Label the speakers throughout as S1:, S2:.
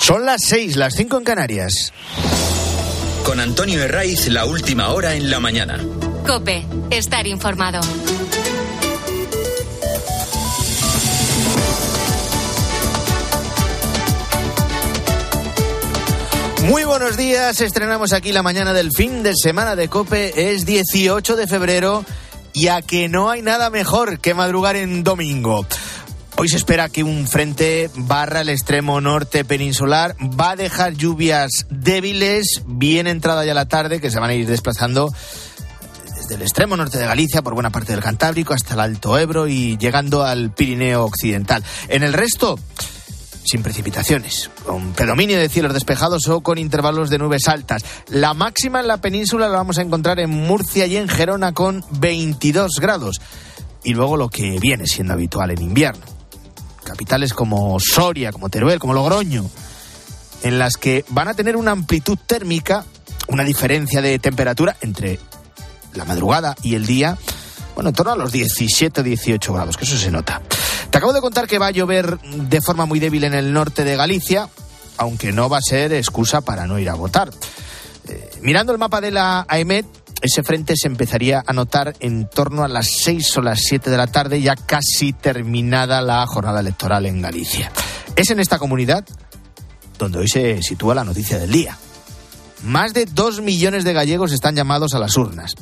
S1: Son las seis, las cinco en Canarias.
S2: Con Antonio Herraiz, la última hora en la mañana.
S3: Cope, estar informado.
S1: Muy buenos días, estrenamos aquí la mañana del fin de semana de Cope, es 18 de febrero y a que no hay nada mejor que madrugar en domingo. Hoy se espera que un frente barra el extremo norte peninsular va a dejar lluvias débiles, bien entrada ya la tarde, que se van a ir desplazando desde el extremo norte de Galicia por buena parte del Cantábrico hasta el Alto Ebro y llegando al Pirineo Occidental. En el resto, sin precipitaciones, con predominio de cielos despejados o con intervalos de nubes altas. La máxima en la península la vamos a encontrar en Murcia y en Gerona con 22 grados. Y luego lo que viene siendo habitual en invierno. Capitales como Soria, como Teruel, como Logroño, en las que van a tener una amplitud térmica, una diferencia de temperatura entre la madrugada y el día, bueno, en torno a los 17 o 18 grados, que eso se nota. Te acabo de contar que va a llover de forma muy débil en el norte de Galicia, aunque no va a ser excusa para no ir a votar. Eh, mirando el mapa de la AEMET, ese frente se empezaría a notar en torno a las 6 o las 7 de la tarde, ya casi terminada la jornada electoral en Galicia. Es en esta comunidad donde hoy se sitúa la noticia del día. Más de 2 millones de gallegos están llamados a las urnas.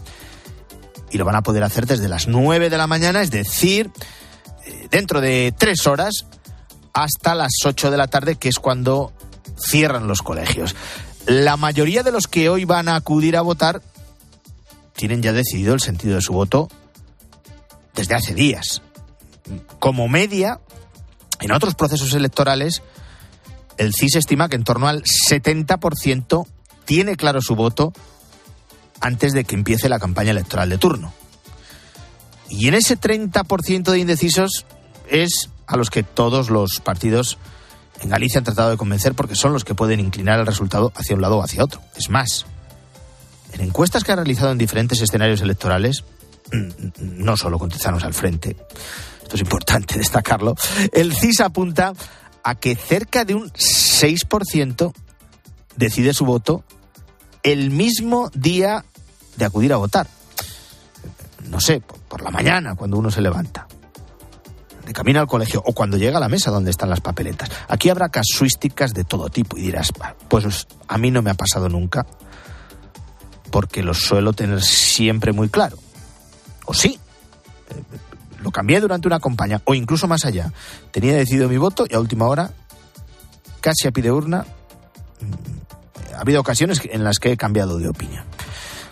S1: Y lo van a poder hacer desde las 9 de la mañana, es decir, eh, dentro de tres horas, hasta las 8 de la tarde, que es cuando cierran los colegios. La mayoría de los que hoy van a acudir a votar tienen ya decidido el sentido de su voto desde hace días. Como media, en otros procesos electorales, el CIS estima que en torno al 70% tiene claro su voto antes de que empiece la campaña electoral de turno. Y en ese 30% de indecisos es a los que todos los partidos en Galicia han tratado de convencer porque son los que pueden inclinar el resultado hacia un lado o hacia otro. Es más, en encuestas que ha realizado en diferentes escenarios electorales, no solo con al frente, esto es importante destacarlo, el CIS apunta a que cerca de un 6% decide su voto el mismo día de acudir a votar. No sé, por la mañana, cuando uno se levanta, de camino al colegio o cuando llega a la mesa donde están las papeletas. Aquí habrá casuísticas de todo tipo y dirás, pues a mí no me ha pasado nunca porque lo suelo tener siempre muy claro. O sí, eh, lo cambié durante una campaña, o incluso más allá. Tenía decidido mi voto y a última hora, casi a pie de urna, mm, ha habido ocasiones en las que he cambiado de opinión.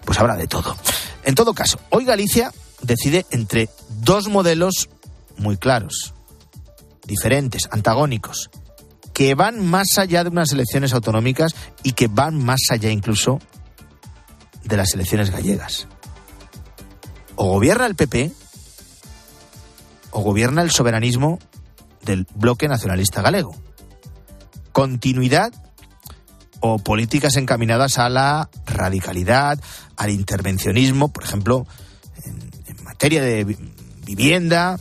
S1: Pues habrá de todo. En todo caso, hoy Galicia decide entre dos modelos muy claros, diferentes, antagónicos, que van más allá de unas elecciones autonómicas y que van más allá incluso de las elecciones gallegas. O gobierna el PP o gobierna el soberanismo del bloque nacionalista galego. Continuidad o políticas encaminadas a la radicalidad, al intervencionismo, por ejemplo, en, materia de vivienda,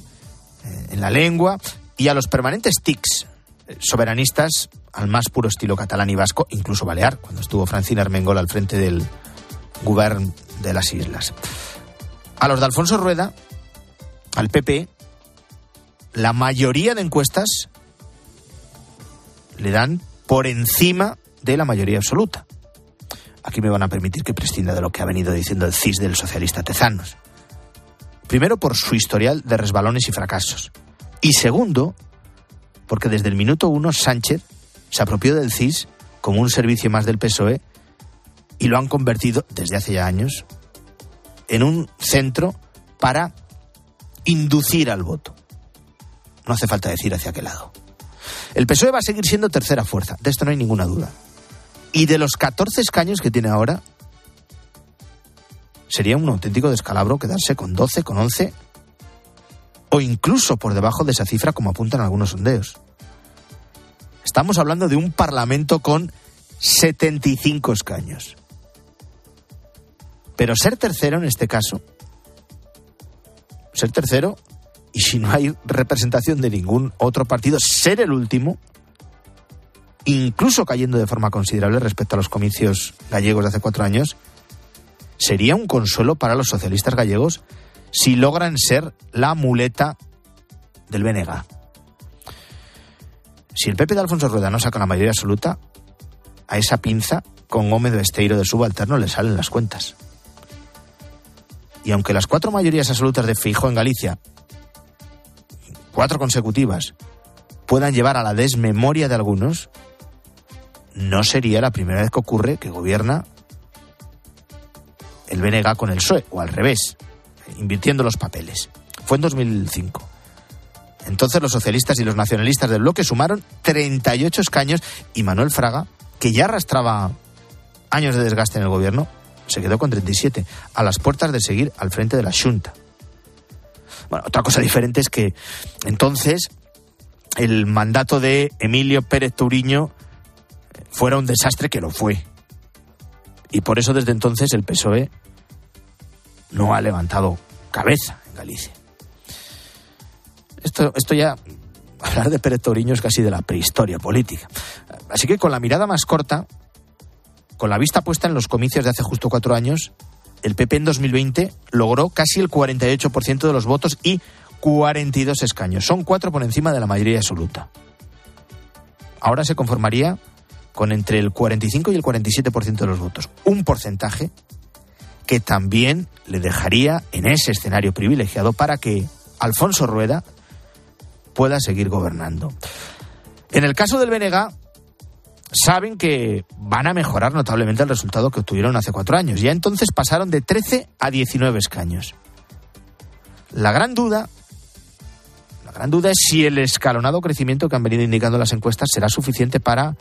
S1: eh, en la lengua, y a los permanentes tics eh, soberanistas al más puro estilo catalán y vasco, incluso balear, cuando estuvo Francina Armengol al frente del, gobierno de las islas. A los de Alfonso Rueda, al PP, la mayoría de encuestas le dan por encima de la mayoría absoluta. Aquí me van a permitir que prescinda de lo que ha venido diciendo el CIS del socialista Tezanos. Primero, por su historial de resbalones y fracasos. Y segundo, porque desde el minuto uno Sánchez se apropió del CIS como un servicio más del PSOE y lo han convertido desde hace ya años en un centro para inducir al voto. No hace falta decir hacia qué lado. El PSOE va a seguir siendo tercera fuerza, de esto no hay ninguna duda. Y de los 14 escaños que tiene ahora, sería un auténtico descalabro quedarse con 12, con 11 o incluso por debajo de esa cifra como apuntan algunos sondeos. Estamos hablando de un parlamento con 75 escaños. Pero ser tercero en este caso, ser tercero, y si no hay representación de ningún otro partido, ser el último, incluso cayendo de forma considerable respecto a los comicios gallegos de hace cuatro años, sería un consuelo para los socialistas gallegos si logran ser la muleta del BNG. Si el PP de Alfonso Rueda no saca la mayoría absoluta, a esa pinza con Gómez Besteiro de subalterno le salen las cuentas. Y aunque las cuatro mayorías absolutas de Fijo en Galicia, cuatro consecutivas, puedan llevar a la desmemoria de algunos, no sería la primera vez que ocurre que gobierna el BNG con el PSOE, o al revés, invirtiendo los papeles. Fue en 2005. Entonces los socialistas y los nacionalistas del bloque sumaron 38 escaños y Manuel Fraga, que ya arrastraba años de desgaste en el gobierno, se quedó con 37, a las puertas de seguir al frente de la Junta. Bueno, otra cosa diferente es que entonces el mandato de Emilio Pérez Turiño fuera un desastre que lo fue. Y por eso desde entonces el PSOE no ha levantado cabeza en Galicia. Esto, esto ya, hablar de Pérez Toriño es casi de la prehistoria política. Así que con la mirada más corta, con la vista puesta en los comicios de hace justo cuatro años, el PP en 2020 logró casi el 48% de los votos y 42 escaños. Son cuatro por encima de la mayoría absoluta. Ahora se conformaría con entre el 45 y el 47% de los votos. Un porcentaje que también le dejaría en ese escenario privilegiado para que Alfonso Rueda pueda seguir gobernando. En el caso del BNG, saben que van a mejorar notablemente el resultado que obtuvieron hace cuatro años. Ya entonces pasaron de 13 a 19 escaños. La gran duda, la gran duda es si el escalonado crecimiento que han venido indicando las encuestas será suficiente para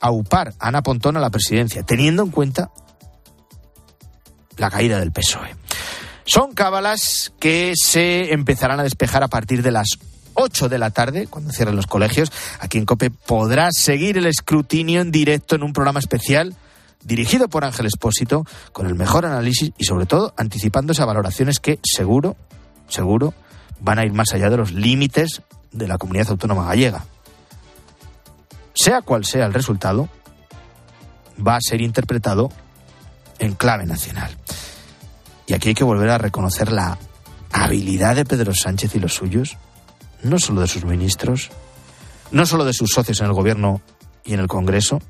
S1: aupar a Ana Pontón a la presidencia, teniendo en cuenta la caída del PSOE. Son cábalas que se empezarán a despejar a partir de las 8 de la tarde, cuando cierren los colegios. Aquí en COPE podrá seguir el escrutinio en directo en un programa especial dirigido por Ángel Espósito, con el mejor análisis y sobre todo anticipándose a valoraciones que seguro, seguro, van a ir más allá de los límites de la comunidad autónoma gallega. Sea cual sea el resultado, va a ser interpretado en clave nacional. Y aquí hay que volver a reconocer la habilidad de Pedro Sánchez y los suyos, no solo de sus ministros, no solo de sus socios en el gobierno y en el Congreso,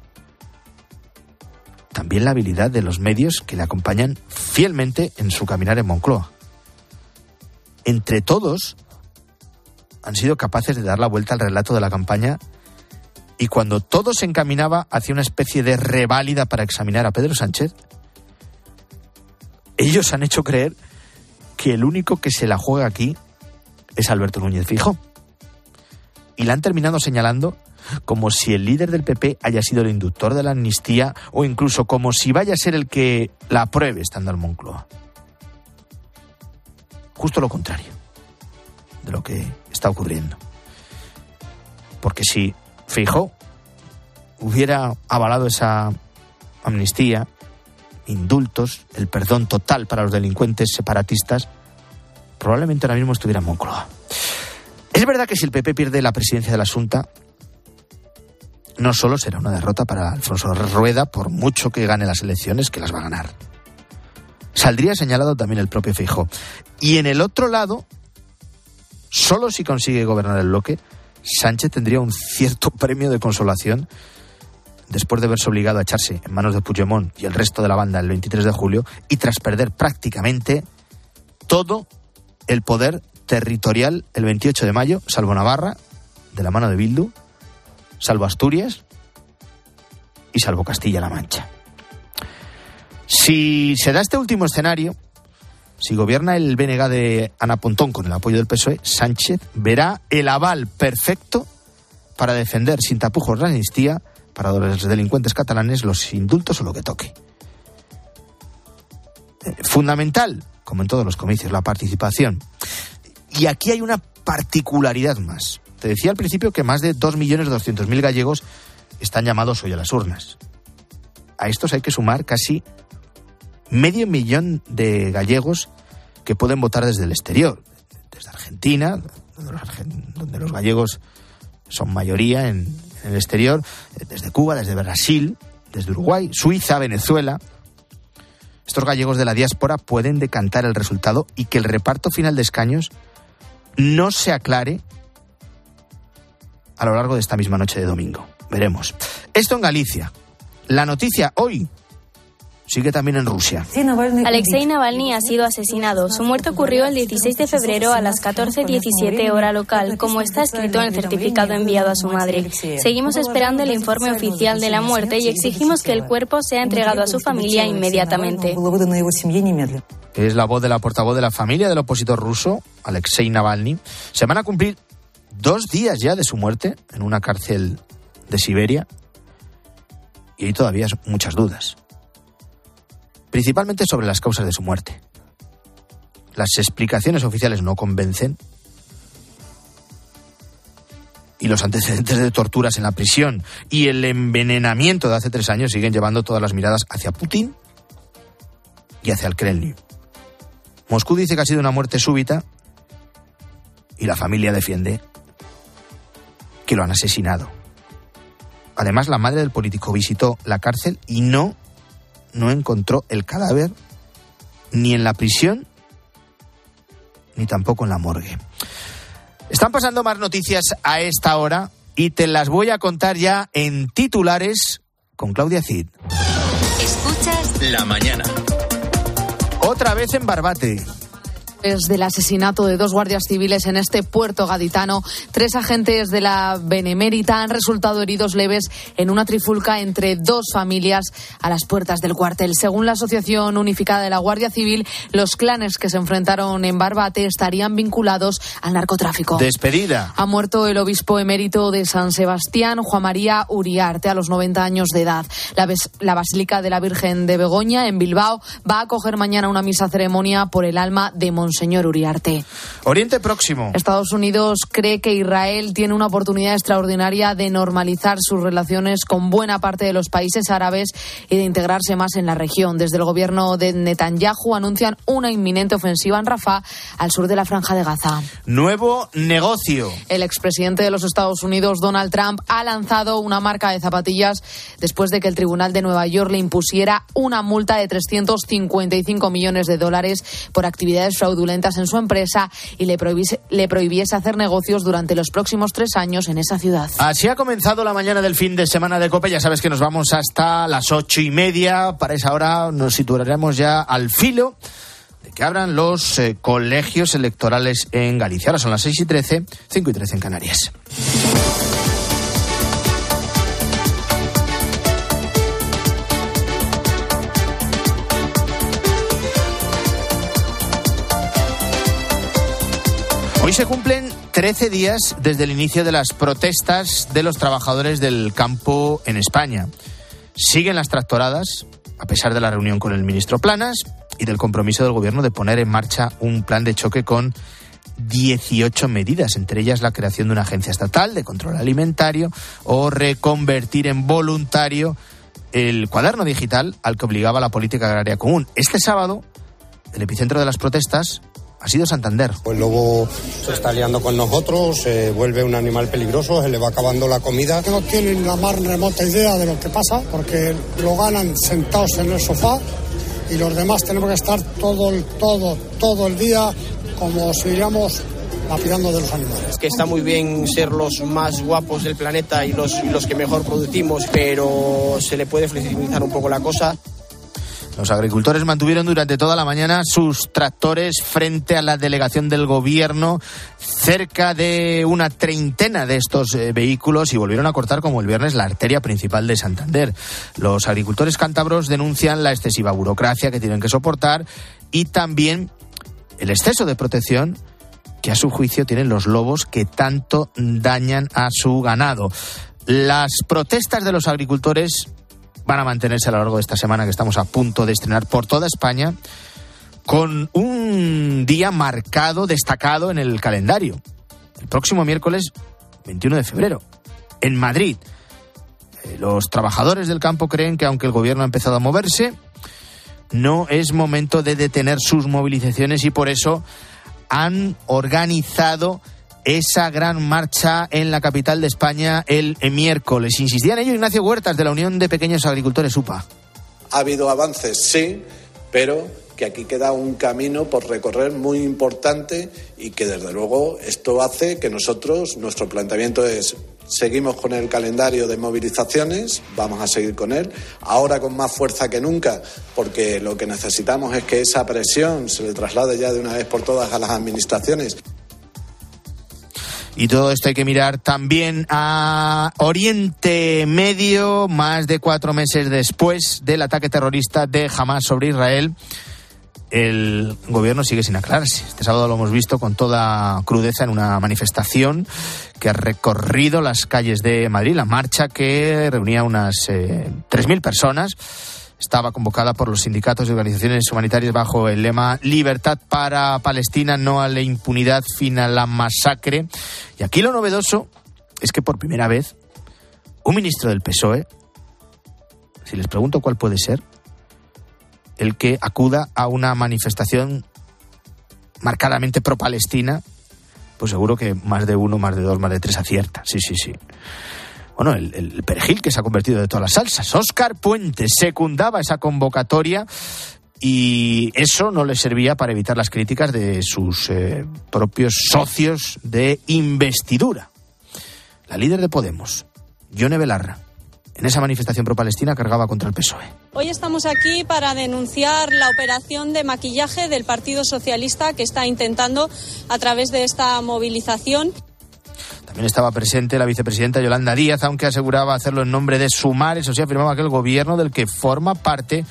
S1: también la habilidad de los medios que le acompañan fielmente en su caminar en Moncloa. Entre todos han sido capaces de dar la vuelta al relato de la campaña y cuando todo se encaminaba hacia una especie de reválida para examinar a Pedro Sánchez, ellos han hecho creer que el único que se la juega aquí es Alberto Núñez Fijo. Y la han terminado señalando como si el líder del PP haya sido el inductor de la amnistía o incluso como si vaya a ser el que la apruebe estando al Moncloa. Justo lo contrario de lo que está ocurriendo. Porque si Fijo hubiera avalado esa amnistía, indultos, el perdón total para los delincuentes separatistas, probablemente ahora mismo estuviera en Moncloa. Es verdad que si el PP pierde la presidencia de la Junta, no solo será una derrota para Alfonso Rueda, por mucho que gane las elecciones, que las va a ganar. Saldría señalado también el propio Fijo. Y en el otro lado, solo si consigue gobernar el bloque, Sánchez tendría un cierto premio de consolación después de verse obligado a echarse en manos de Puigdemont y el resto de la banda el 23 de julio y tras perder prácticamente todo el poder territorial el 28 de mayo, salvo Navarra, de la mano de Bildu, salvo Asturias y salvo Castilla-La Mancha. Si se da este último escenario, si gobierna el BNG de Ana Pontón con el apoyo del PSOE, Sánchez verá el aval perfecto para defender sin tapujos la amnistía para los delincuentes catalanes los indultos o lo que toque. Eh, fundamental, como en todos los comicios, la participación. Y aquí hay una particularidad más. Te decía al principio que más de 2.200.000 gallegos están llamados hoy a las urnas. A estos hay que sumar casi medio millón de gallegos que pueden votar desde el exterior, desde Argentina, donde los, gallegos son mayoría en, en el exterior, desde Cuba, desde Brasil, desde Uruguay, Suiza, Venezuela. Estos gallegos de la diáspora pueden decantar el resultado y que el reparto final de escaños no se aclare a lo largo de esta misma noche de domingo. Veremos. Esto en Galicia. La noticia hoy sigue también en Rusia.
S4: Alexei Navalny ha sido asesinado. Su muerte ocurrió el 16 de febrero a las 14.17 hora local, como está escrito en el certificado enviado a su madre. Seguimos esperando el informe oficial de la muerte y exigimos que el cuerpo sea entregado a su familia inmediatamente.
S1: Es la voz de la portavoz de la familia del opositor ruso, Alexei Navalny. Se van a cumplir dos días ya de su muerte en una cárcel de Siberia y hay todavía muchas dudas principalmente sobre las causas de su muerte. Las explicaciones oficiales no convencen y los antecedentes de torturas en la prisión y el envenenamiento de hace tres años siguen llevando todas las miradas hacia Putin y hacia el Kremlin. Moscú dice que ha sido una muerte súbita y la familia defiende que lo han asesinado. Además, la madre del político visitó la cárcel y no no encontró el cadáver ni en la prisión ni tampoco en la morgue. Están pasando más noticias a esta hora y te las voy a contar ya en titulares con Claudia Cid.
S2: Escuchas la mañana.
S1: Otra vez en Barbate
S5: del asesinato de dos guardias civiles en este puerto gaditano. Tres agentes de la Benemérita han resultado heridos leves en una trifulca entre dos familias a las puertas del cuartel. Según la Asociación Unificada de la Guardia Civil, los clanes que se enfrentaron en Barbate estarían vinculados al narcotráfico.
S1: Despedida.
S5: Ha muerto el obispo emérito de San Sebastián, Juan María Uriarte, a los 90 años de edad. La, la Basílica de la Virgen de Begoña, en Bilbao, va a acoger mañana una misa ceremonia por el alma de Monseñor señor Uriarte.
S1: Oriente Próximo.
S5: Estados Unidos cree que Israel tiene una oportunidad extraordinaria de normalizar sus relaciones con buena parte de los países árabes y de integrarse más en la región. Desde el gobierno de Netanyahu anuncian una inminente ofensiva en Rafah, al sur de la Franja de Gaza.
S1: Nuevo negocio.
S5: El expresidente de los Estados Unidos, Donald Trump, ha lanzado una marca de zapatillas después de que el Tribunal de Nueva York le impusiera una multa de 355 millones de dólares por actividades fraudulentas en su empresa y le prohibiese, le prohibiese hacer negocios durante los próximos tres años en esa ciudad.
S1: Así ha comenzado la mañana del fin de semana de COPE. Ya sabes que nos vamos hasta las ocho y media. Para esa hora nos situaremos ya al filo de que abran los eh, colegios electorales en Galicia. Ahora son las seis y trece, cinco y trece en Canarias. Hoy se cumplen 13 días desde el inicio de las protestas de los trabajadores del campo en España. Siguen las tractoradas, a pesar de la reunión con el ministro Planas y del compromiso del gobierno de poner en marcha un plan de choque con 18 medidas, entre ellas la creación de una agencia estatal de control alimentario o reconvertir en voluntario el cuaderno digital al que obligaba la política agraria común. Este sábado, el epicentro de las protestas ha sido Santander.
S6: El lobo se está liando con nosotros, se vuelve un animal peligroso, se le va acabando la comida.
S7: No tienen la más remota idea de lo que pasa porque lo ganan sentados en el sofá y los demás tenemos que estar todo, todo, todo el día como si iríamos lapidando de los animales.
S8: Que está muy bien ser los más guapos del planeta y los, y los que mejor producimos, pero se le puede flexibilizar un poco la cosa.
S1: Los agricultores mantuvieron durante toda la mañana sus tractores frente a la delegación del gobierno, cerca de una treintena de estos eh, vehículos y volvieron a cortar como el viernes la arteria principal de Santander. Los agricultores cántabros denuncian la excesiva burocracia que tienen que soportar y también el exceso de protección que a su juicio tienen los lobos que tanto dañan a su ganado. Las protestas de los agricultores van a mantenerse a lo largo de esta semana que estamos a punto de estrenar por toda España con un día marcado, destacado en el calendario. El próximo miércoles 21 de febrero, en Madrid. Eh, los trabajadores del campo creen que aunque el gobierno ha empezado a moverse, no es momento de detener sus movilizaciones y por eso han organizado esa gran marcha en la capital de España el miércoles. Insistía en Ignacio Huertas de la Unión de Pequeños Agricultores UPA.
S9: Ha habido avances, sí, pero que aquí queda un camino por recorrer muy importante y que desde luego esto hace que nosotros, nuestro planteamiento es seguimos con el calendario de movilizaciones, vamos a seguir con él, ahora con más fuerza que nunca, porque lo que necesitamos es que esa presión se le traslade ya de una vez por todas a las administraciones.
S1: Y todo esto hay que mirar también a Oriente Medio, más de cuatro meses después del ataque terrorista de Hamas sobre Israel el gobierno sigue sin aclararse. Este sábado lo hemos visto con toda crudeza en una manifestación que ha recorrido las calles de Madrid, la marcha que reunía unas eh, 3.000 personas. Estaba convocada por los sindicatos y organizaciones humanitarias bajo el lema Libertad para Palestina, no a la impunidad, fin a la masacre. Y aquí lo novedoso es que por primera vez un ministro del PSOE, si les pregunto cuál puede ser, el que acuda a una manifestación marcadamente pro-palestina, pues seguro que más de uno, más de dos, más de tres acierta. Sí, sí, sí. Bueno, el, el perejil que se ha convertido de todas las salsas. Óscar Puente secundaba esa convocatoria y eso no le servía para evitar las críticas de sus eh, propios socios de investidura. La líder de Podemos, Yone Belarra, en esa manifestación pro-palestina cargaba contra el PSOE.
S10: Hoy estamos aquí para denunciar la operación de maquillaje del Partido Socialista que está intentando a través de esta movilización.
S1: También estaba presente la vicepresidenta Yolanda Díaz, aunque aseguraba hacerlo en nombre de Sumar. Eso sí, afirmaba que el gobierno del que forma parte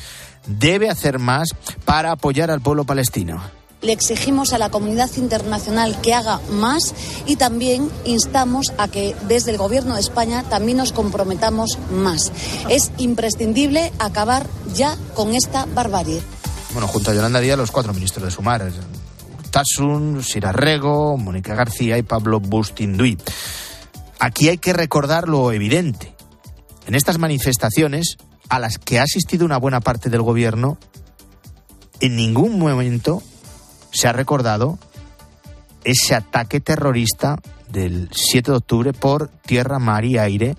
S1: debe hacer más para apoyar al pueblo palestino
S11: le exigimos a la comunidad internacional que haga más y también instamos a que desde el Gobierno de España también nos comprometamos más. Es imprescindible acabar ya con esta barbarie.
S1: Bueno, junto a Yolanda Díaz, los cuatro ministros de Sumar, Tasun, Sirarrego, Mónica García y Pablo Bustinduy. Aquí hay que recordar lo evidente. En estas manifestaciones, a las que ha asistido una buena parte del gobierno, en ningún momento se ha recordado ese ataque terrorista del 7 de octubre por tierra, mar y aire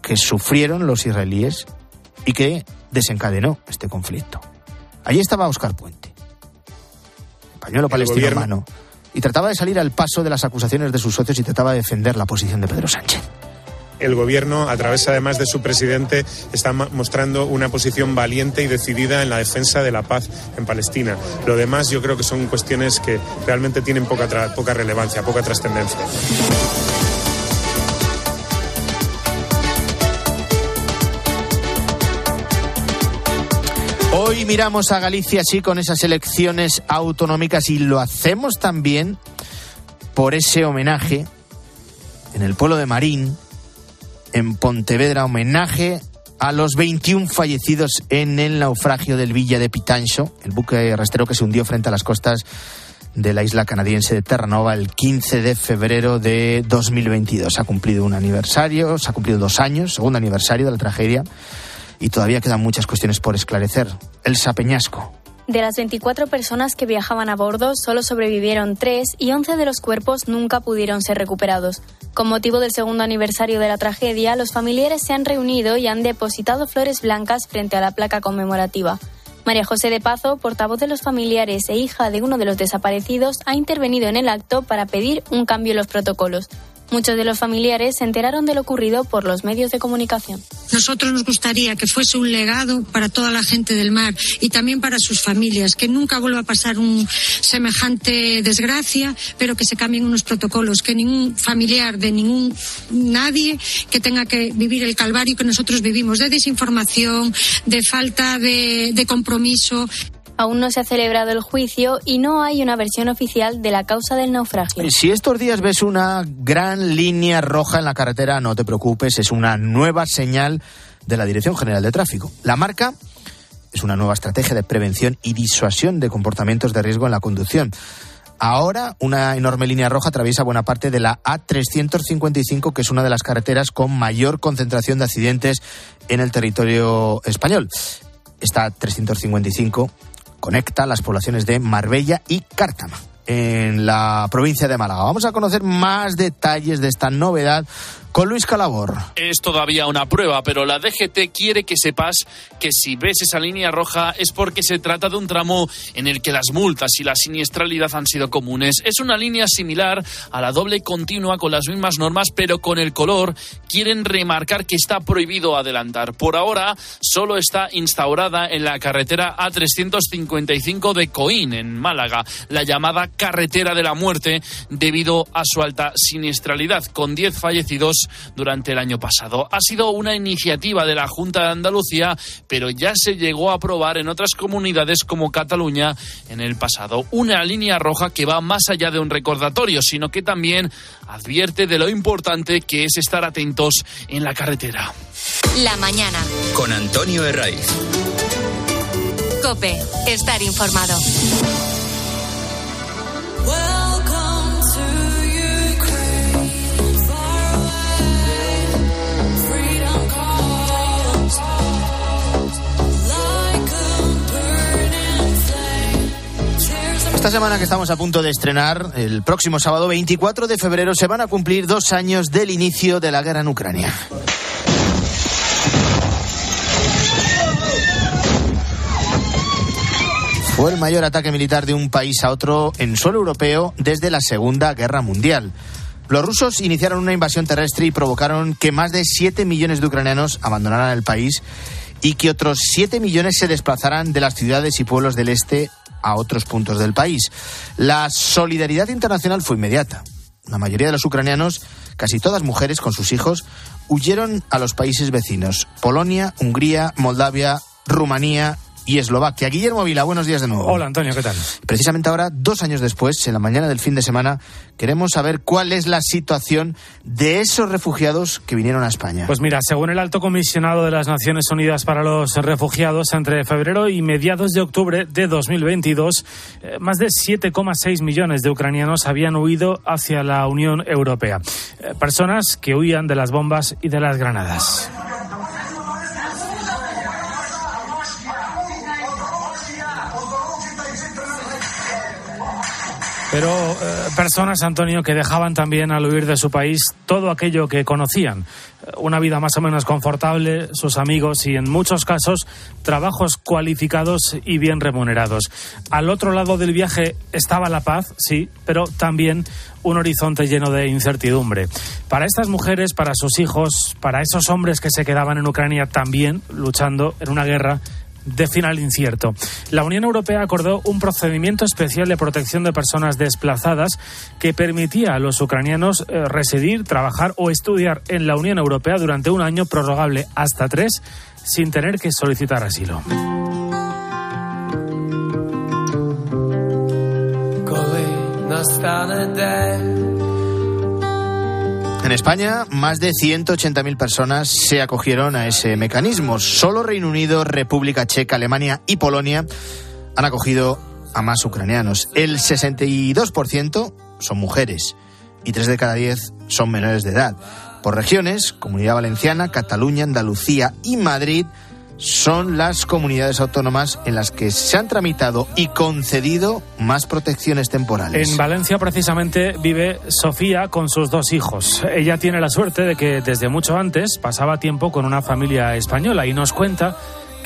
S1: que sufrieron los israelíes y que desencadenó este conflicto. Allí estaba Oscar Puente, palestino y trataba de salir al paso de las acusaciones de sus socios y trataba de defender la posición de Pedro Sánchez
S12: el gobierno, a través además de su presidente, está mostrando una posición valiente y decidida en la defensa de la paz en Palestina. Lo demás yo creo que son cuestiones que realmente tienen poca, poca relevancia, poca trascendencia.
S1: Hoy miramos a Galicia así con esas elecciones autonómicas y lo hacemos también por ese homenaje en el pueblo de Marín en Pontevedra, homenaje a los 21 fallecidos en el naufragio del Villa de Pitancho, el buque rastrero que se hundió frente a las costas de la isla canadiense de Terranova el 15 de febrero de 2022. Se ha cumplido un aniversario, se ha cumplido dos años, segundo aniversario de la tragedia, y todavía quedan muchas cuestiones por esclarecer. El Sapeñasco.
S13: De las 24 personas que viajaban a bordo, solo sobrevivieron tres y 11 de los cuerpos nunca pudieron ser recuperados. Con motivo del segundo aniversario de la tragedia, los familiares se han reunido y han depositado flores blancas frente a la placa conmemorativa. María José de Pazo, portavoz de los familiares e hija de uno de los desaparecidos, ha intervenido en el acto para pedir un cambio en los protocolos. Muchos de los familiares se enteraron de lo ocurrido por los medios de comunicación.
S14: Nosotros nos gustaría que fuese un legado para toda la gente del mar y también para sus familias, que nunca vuelva a pasar un semejante desgracia, pero que se cambien unos protocolos, que ningún familiar de ningún nadie que tenga que vivir el calvario que nosotros vivimos de desinformación, de falta de, de compromiso.
S13: Aún no se ha celebrado el juicio y no hay una versión oficial de la causa del naufragio.
S1: Si estos días ves una gran línea roja en la carretera, no te preocupes, es una nueva señal de la Dirección General de Tráfico. La marca es una nueva estrategia de prevención y disuasión de comportamientos de riesgo en la conducción. Ahora, una enorme línea roja atraviesa buena parte de la A355, que es una de las carreteras con mayor concentración de accidentes en el territorio español. Esta 355 conecta las poblaciones de Marbella y Cártama. en la provincia de Málaga. Vamos a conocer más detalles de esta novedad con Luis Calabor.
S15: Es todavía una prueba, pero la DGT quiere que sepas que si ves esa línea roja es porque se trata de un tramo en el que las multas y la siniestralidad han sido comunes. Es una línea similar a la doble continua con las mismas normas, pero con el color quieren remarcar que está prohibido adelantar. Por ahora solo está instaurada en la carretera A355 de Coín, en Málaga, la llamada carretera de la muerte, debido a su alta siniestralidad, con 10 fallecidos durante el año pasado. Ha sido una iniciativa de la Junta de Andalucía, pero ya se llegó a aprobar en otras comunidades como Cataluña en el pasado. Una línea roja que va más allá de un recordatorio, sino que también advierte de lo importante que es estar atentos en la carretera.
S3: La mañana.
S2: Con Antonio Herraiz.
S3: Cope, estar informado.
S1: Esta semana que estamos a punto de estrenar, el próximo sábado 24 de febrero, se van a cumplir dos años del inicio de la guerra en Ucrania. Fue el mayor ataque militar de un país a otro en suelo europeo desde la Segunda Guerra Mundial. Los rusos iniciaron una invasión terrestre y provocaron que más de 7 millones de ucranianos abandonaran el país y que otros 7 millones se desplazaran de las ciudades y pueblos del este a otros puntos del país. La solidaridad internacional fue inmediata. La mayoría de los ucranianos, casi todas mujeres con sus hijos, huyeron a los países vecinos, Polonia, Hungría, Moldavia, Rumanía y Eslovaquia. Guillermo Vila, buenos días de nuevo.
S16: Hola Antonio, ¿qué tal?
S1: Precisamente ahora, dos años después, en la mañana del fin de semana, queremos saber cuál es la situación de esos refugiados que vinieron a España.
S16: Pues mira, según el alto comisionado de las Naciones Unidas para los Refugiados, entre febrero y mediados de octubre de 2022, eh, más de 7,6 millones de ucranianos habían huido hacia la Unión Europea. Eh, personas que huían de las bombas y de las granadas. Pero eh, personas, Antonio, que dejaban también al huir de su país todo aquello que conocían. Eh, una vida más o menos confortable, sus amigos y en muchos casos trabajos cualificados y bien remunerados. Al otro lado del viaje estaba la paz, sí, pero también un horizonte lleno de incertidumbre. Para estas mujeres, para sus hijos, para esos hombres que se quedaban en Ucrania también luchando en una guerra de final incierto. La Unión Europea acordó un procedimiento especial de protección de personas desplazadas que permitía a los ucranianos eh, residir, trabajar o estudiar en la Unión Europea durante un año prorrogable hasta tres sin tener que solicitar asilo.
S1: En España, más de 180.000 personas se acogieron a ese mecanismo. Solo Reino Unido, República Checa, Alemania y Polonia han acogido a más ucranianos. El 62% son mujeres y 3 de cada 10 son menores de edad. Por regiones, Comunidad Valenciana, Cataluña, Andalucía y Madrid son las comunidades autónomas en las que se han tramitado y concedido más protecciones temporales.
S16: En Valencia precisamente vive Sofía con sus dos hijos. Ella tiene la suerte de que desde mucho antes pasaba tiempo con una familia española y nos cuenta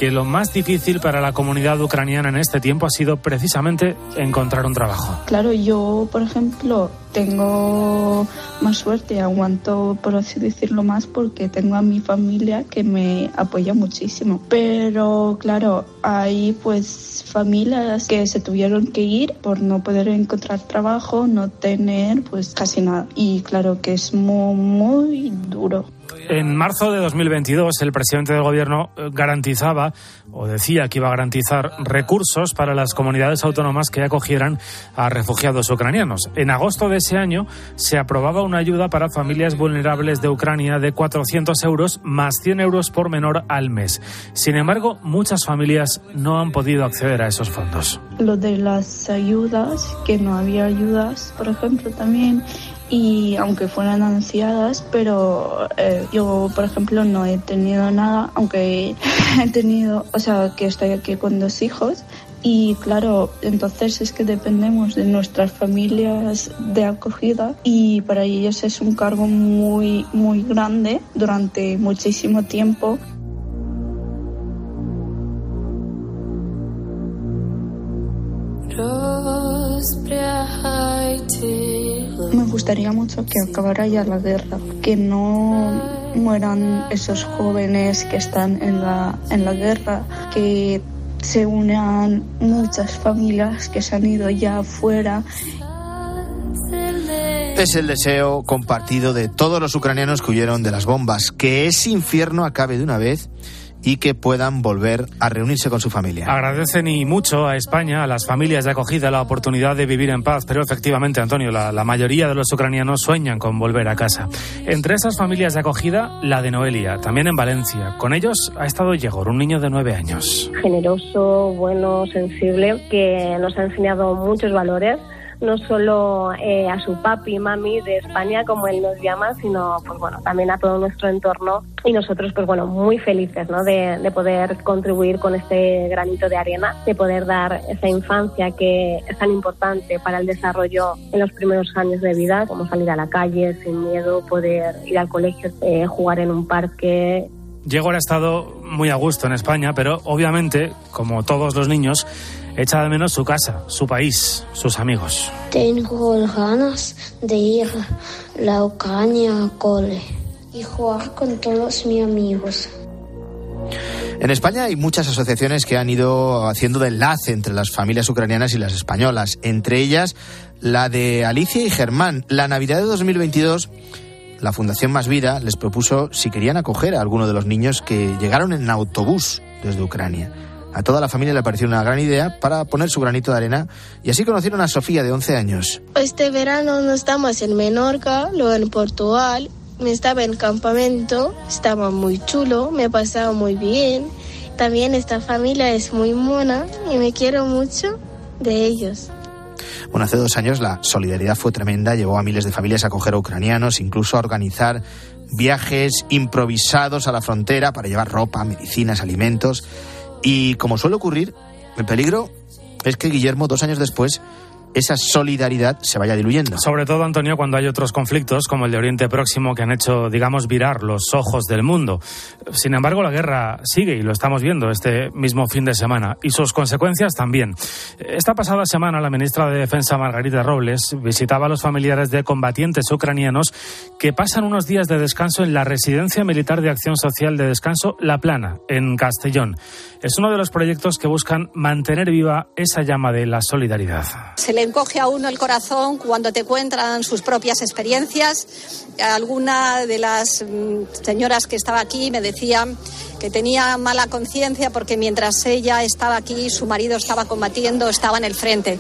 S16: que lo más difícil para la comunidad ucraniana en este tiempo ha sido precisamente encontrar un trabajo.
S17: Claro, yo, por ejemplo, tengo más suerte, aguanto, por así decirlo, más porque tengo a mi familia que me apoya muchísimo. Pero, claro, hay pues familias que se tuvieron que ir por no poder encontrar trabajo, no tener pues casi nada. Y claro que es muy, muy duro.
S16: En marzo de 2022, el presidente del gobierno eh, garantizaba o decía que iba a garantizar recursos para las comunidades autónomas que acogieran a refugiados ucranianos. En agosto de ese año se aprobaba una ayuda para familias vulnerables de Ucrania de 400 euros más 100 euros por menor al mes. Sin embargo, muchas familias no han podido acceder a esos fondos.
S17: Lo de las ayudas, que no había ayudas, por ejemplo, también y aunque fueran anunciadas, pero eh, yo, por ejemplo, no he tenido nada, aunque he tenido, o sea, que estoy aquí con dos hijos, y claro, entonces es que dependemos de nuestras familias de acogida y para ellos es un cargo muy, muy grande durante muchísimo tiempo. Me gustaría mucho que acabara ya la guerra, que no mueran esos jóvenes que están en la, en la guerra, que se unan muchas familias que se han ido ya afuera.
S1: Es el deseo compartido de todos los ucranianos que huyeron de las bombas, que ese infierno acabe de una vez y que puedan volver a reunirse con su familia.
S16: Agradecen y mucho a España, a las familias de acogida, la oportunidad de vivir en paz, pero efectivamente, Antonio, la, la, mayoría de los ucranianos sueñan con volver a casa. Entre esas familias de acogida, la de Noelia, también en Valencia. Con ellos ha estado Yegor, un niño de nueve años.
S18: Generoso, bueno, sensible, que nos ha enseñado muchos valores no solo eh, a su papi y mami de España, como él nos llama, sino pues bueno, también a todo nuestro entorno y nosotros pues bueno, muy felices ¿no? de, de poder contribuir con este granito de arena, de poder dar esa infancia que es tan importante para el desarrollo en los primeros años de vida, como salir a la calle sin miedo, poder ir al colegio, eh, jugar en un parque,
S16: Diego ha estado muy a gusto en España, pero obviamente, como todos los niños, echa de menos su casa, su país, sus amigos.
S19: Tengo ganas de ir a la Ucrania a cole y jugar con todos mis amigos.
S1: En España hay muchas asociaciones que han ido haciendo de enlace entre las familias ucranianas y las españolas, entre ellas la de Alicia y Germán. La Navidad de 2022 la Fundación Más Vida les propuso si querían acoger a alguno de los niños que llegaron en autobús desde Ucrania. A toda la familia le pareció una gran idea para poner su granito de arena y así conocieron a Sofía de 11 años.
S19: Este verano no estamos en Menorca, luego en Portugal. Me estaba en campamento, estaba muy chulo, me pasaba muy bien. También esta familia es muy mona y me quiero mucho de ellos.
S1: Bueno, hace dos años la solidaridad fue tremenda, llevó a miles de familias a acoger a ucranianos, incluso a organizar viajes improvisados a la frontera para llevar ropa, medicinas, alimentos. Y como suele ocurrir, el peligro es que Guillermo, dos años después, esa solidaridad se vaya diluyendo.
S16: Sobre todo, Antonio, cuando hay otros conflictos, como el de Oriente Próximo, que han hecho, digamos, virar los ojos del mundo. Sin embargo, la guerra sigue y lo estamos viendo este mismo fin de semana y sus consecuencias también. Esta pasada semana, la ministra de Defensa, Margarita Robles, visitaba a los familiares de combatientes ucranianos que pasan unos días de descanso en la Residencia Militar de Acción Social de Descanso La Plana, en Castellón. Es uno de los proyectos que buscan mantener viva esa llama de la solidaridad.
S20: Se le encoge a uno el corazón cuando te cuentan sus propias experiencias. Alguna de las señoras que estaba aquí me decía que tenía mala conciencia porque mientras ella estaba aquí, su marido estaba combatiendo, estaba en el frente.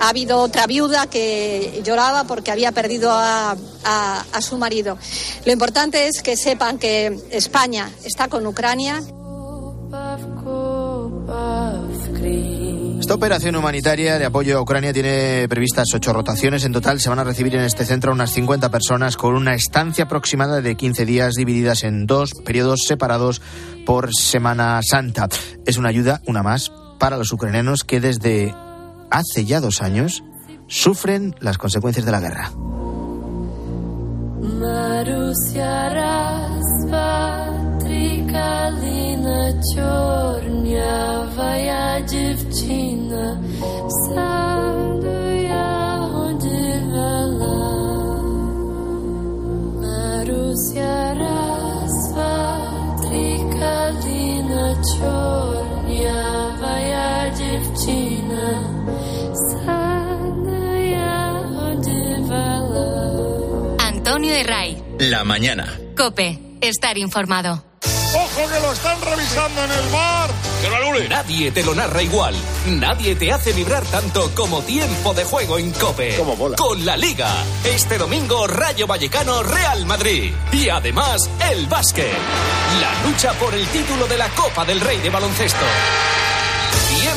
S20: Ha habido otra viuda que lloraba porque había perdido a su marido. Lo importante es que sepan que España está con Ucrania.
S1: Esta operación humanitaria de apoyo a Ucrania tiene previstas ocho rotaciones. En total se van a recibir en este centro unas 50 personas con una estancia aproximada de 15 días divididas en dos periodos separados por Semana Santa. Es una ayuda, una más, para los ucranianos que desde hace ya dos años sufren las consecuencias de la guerra.
S21: Kalina чорнявая дівчина, саду я одівала. Маруся раз, два, три, калина чорнявая дівчина, саду я одівала.
S3: Antonio de Ray.
S2: La mañana.
S3: Cope. Estar informado.
S22: ¡Ojo que lo están revisando en el bar!
S23: ¡Que lo anule! Nadie te lo narra igual. Nadie te hace vibrar tanto como tiempo de juego en Cope.
S22: Como bola.
S23: Con la Liga. Este domingo, Rayo Vallecano, Real Madrid. Y además, el básquet. La lucha por el título de la Copa del Rey de Baloncesto.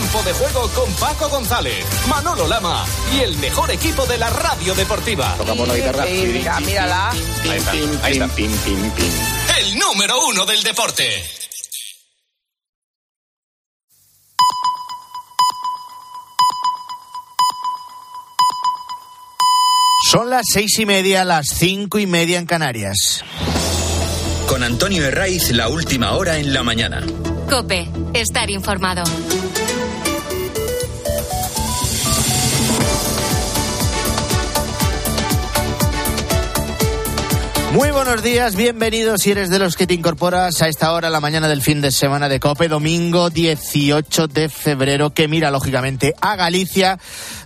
S23: De juego con Paco González, Manolo Lama y el mejor equipo de la radio deportiva.
S22: Tocamos la guitarra.
S24: Mira, mírala.
S23: Ahí está, ahí está. El número uno del deporte.
S1: Son las seis y media, las cinco y media en Canarias.
S2: Con Antonio Herraiz, la última hora en la mañana.
S3: Cope, estar informado.
S1: Muy buenos días, bienvenidos si eres de los que te incorporas a esta hora, la mañana del fin de semana de COPE, domingo 18 de febrero, que mira lógicamente a Galicia,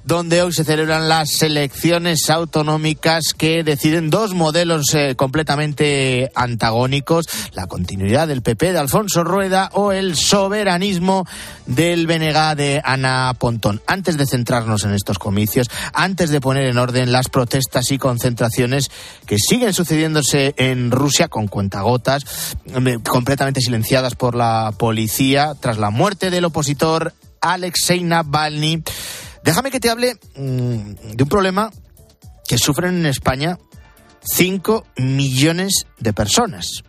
S1: donde hoy se celebran las elecciones autonómicas que deciden dos modelos eh, completamente antagónicos, la continuidad del PP de Alfonso Rueda o el soberanismo del BNG de Ana Pontón. Antes de centrarnos en estos comicios, antes de poner en orden las protestas y concentraciones que siguen sucediéndose en Rusia con cuentagotas, eh, completamente silenciadas por la policía tras la muerte del opositor Alexei Navalny. Déjame que te hable mm, de un problema que sufren en España 5 millones de personas.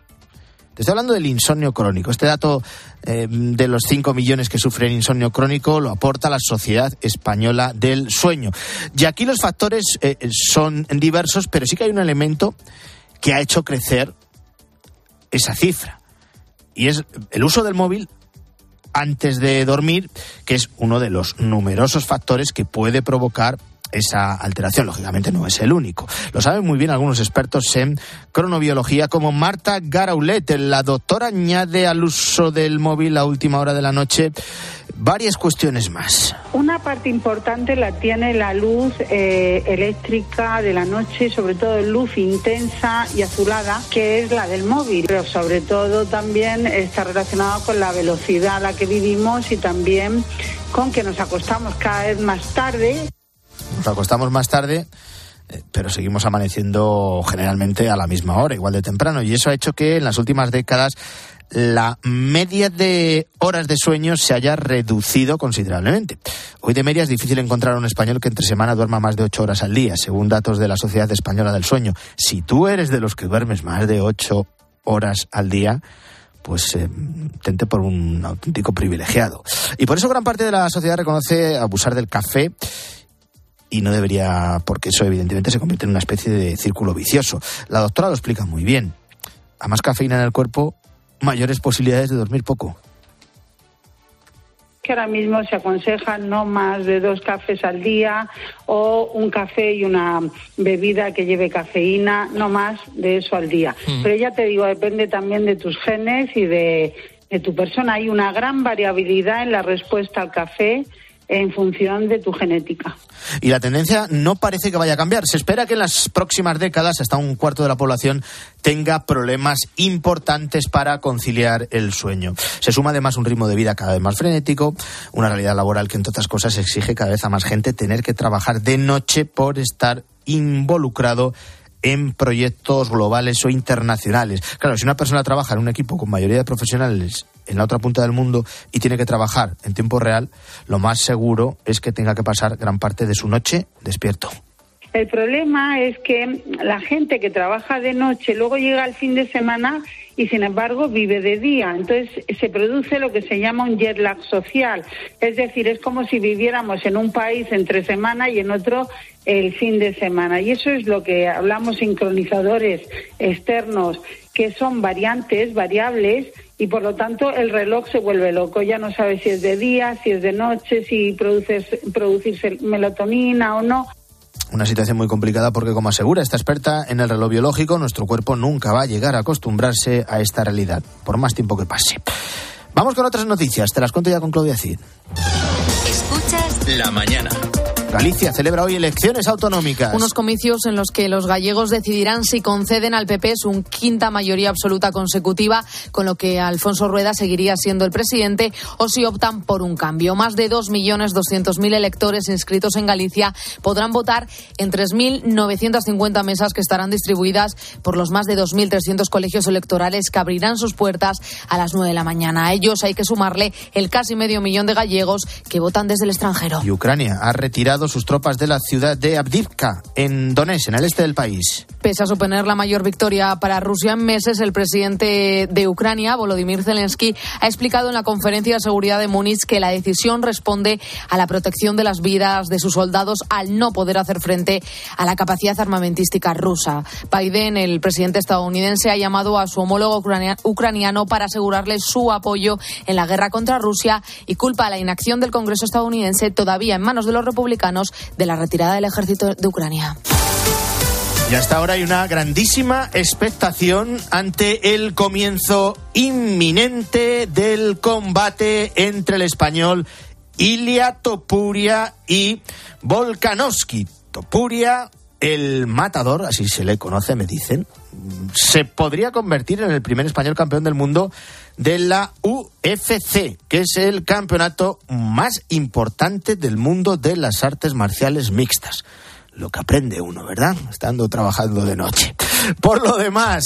S1: Te estoy hablando del insomnio crónico. Este dato eh, de los 5 millones que sufren insomnio crónico lo aporta la Sociedad Española del Sueño. Y aquí los factores eh, son diversos, pero sí que hay un elemento que ha hecho crecer esa cifra. Y es el uso del móvil antes de dormir, que es uno de los numerosos factores que puede provocar esa alteración. Lógicamente no es el único. Lo saben muy bien algunos expertos en cronobiología como Marta Garaulet. La doctora añade al uso del móvil a última hora de la noche varias cuestiones más.
S25: Una parte importante la tiene la luz eh, eléctrica de la noche, sobre todo luz intensa y azulada, que es la del móvil, pero sobre todo también está relacionado con la velocidad a la que vivimos y también con que nos acostamos cada vez más tarde.
S1: Nos acostamos más tarde eh, pero seguimos amaneciendo generalmente a la misma hora, igual de temprano, y eso ha hecho que en las últimas décadas la media de horas de sueño se haya reducido considerablemente. Hoy de media es difícil encontrar a un español que entre semana duerma más de ocho horas al día, según datos de la Sociedad Española del Sueño. Si tú eres de los que duermes más de ocho horas al día, pues eh, tente por un auténtico privilegiado. Y por eso gran parte de la sociedad reconoce abusar del café y no debería, porque eso evidentemente se convierte en una especie de círculo vicioso. La doctora lo explica muy bien. A más cafeína en el cuerpo, mayores posibilidades de dormir poco.
S25: que ahora mismo se aconseja no más de dos cafés al día o un café y una bebida que lleve cafeína, no más de eso al día.
S5: Mm.
S25: Pero ya te digo, depende también de tus genes y de, de tu persona. Hay una gran variabilidad en la respuesta al café en función de tu genética.
S1: Y la tendencia no parece que vaya a cambiar. Se espera que en las próximas décadas hasta un cuarto de la población tenga problemas importantes para conciliar el sueño. Se suma además un ritmo de vida cada vez más frenético, una realidad laboral que entre otras cosas exige cada vez a más gente tener que trabajar de noche por estar involucrado en proyectos globales o internacionales. Claro, si una persona trabaja en un equipo con mayoría de profesionales en la otra punta del mundo y tiene que trabajar en tiempo real, lo más seguro es que tenga que pasar gran parte de su noche despierto.
S25: El problema es que la gente que trabaja de noche luego llega al fin de semana y sin embargo vive de día. Entonces se produce lo que se llama un jet lag social. Es decir, es como si viviéramos en un país entre semana y en otro el fin de semana. Y eso es lo que hablamos sincronizadores externos, que son variantes, variables, y por lo tanto el reloj se vuelve loco. Ya no sabe si es de día, si es de noche, si produces, producirse melatonina o no.
S1: Una situación muy complicada porque, como asegura esta experta en el reloj biológico, nuestro cuerpo nunca va a llegar a acostumbrarse a esta realidad, por más tiempo que pase. Vamos con otras noticias, te las cuento ya con Claudia Cid.
S3: Escuchas
S2: La mañana.
S1: Galicia celebra hoy elecciones autonómicas.
S5: Unos comicios en los que los gallegos decidirán si conceden al PP su quinta mayoría absoluta consecutiva, con lo que Alfonso Rueda seguiría siendo el presidente, o si optan por un cambio. Más de 2.200.000 electores inscritos en Galicia podrán votar en 3.950 mesas que estarán distribuidas por los más de 2.300 colegios electorales que abrirán sus puertas a las 9 de la mañana. A ellos hay que sumarle el casi medio millón de gallegos que votan desde el extranjero.
S1: Y Ucrania ha retirado retirado sus tropas de la ciudad de Abdivka, en Donetsk, en el este del país.
S5: Pese a suponer la mayor victoria para Rusia en meses, el presidente de Ucrania, Volodymyr Zelensky, ha explicado en la conferencia de seguridad de Múnich que la decisión responde a la protección de las vidas de sus soldados al no poder hacer frente a la capacidad armamentística rusa. Biden, el presidente estadounidense, ha llamado a su homólogo ucrania- ucraniano para asegurarle su apoyo en la guerra contra Rusia y culpa a la inacción del Congreso estadounidense, todavía en manos de los republicanos, de la retirada del ejército de Ucrania.
S1: Y hasta ahora hay una grandísima expectación ante el comienzo inminente del combate entre el español Ilia Topuria y Volkanovski. Topuria, el matador, así se le conoce, me dicen, se podría convertir en el primer español campeón del mundo de la UFC, que es el campeonato más importante del mundo de las artes marciales mixtas lo que aprende uno, ¿verdad? Estando trabajando de noche. Por lo demás,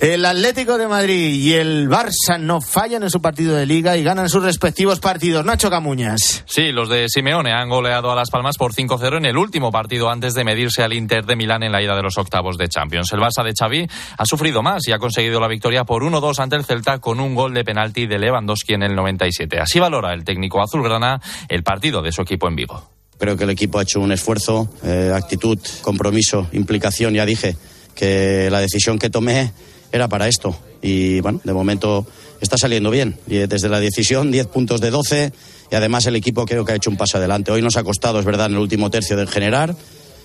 S1: el Atlético de Madrid y el Barça no fallan en su partido de liga y ganan sus respectivos partidos. Nacho Camuñas.
S26: Sí, los de Simeone han goleado a Las Palmas por 5-0 en el último partido antes de medirse al Inter de Milán en la ida de los octavos de Champions. El Barça de Xavi ha sufrido más y ha conseguido la victoria por 1-2 ante el Celta con un gol de penalti de Lewandowski en el 97. Así valora el técnico azulgrana el partido de su equipo en Vigo.
S27: Creo que el equipo ha hecho un esfuerzo, eh, actitud, compromiso, implicación. Ya dije que la decisión que tomé era para esto. Y bueno, de momento está saliendo bien. Y desde la decisión, 10 puntos de 12. Y además el equipo creo que ha hecho un paso adelante. Hoy nos ha costado, es verdad, en el último tercio del generar.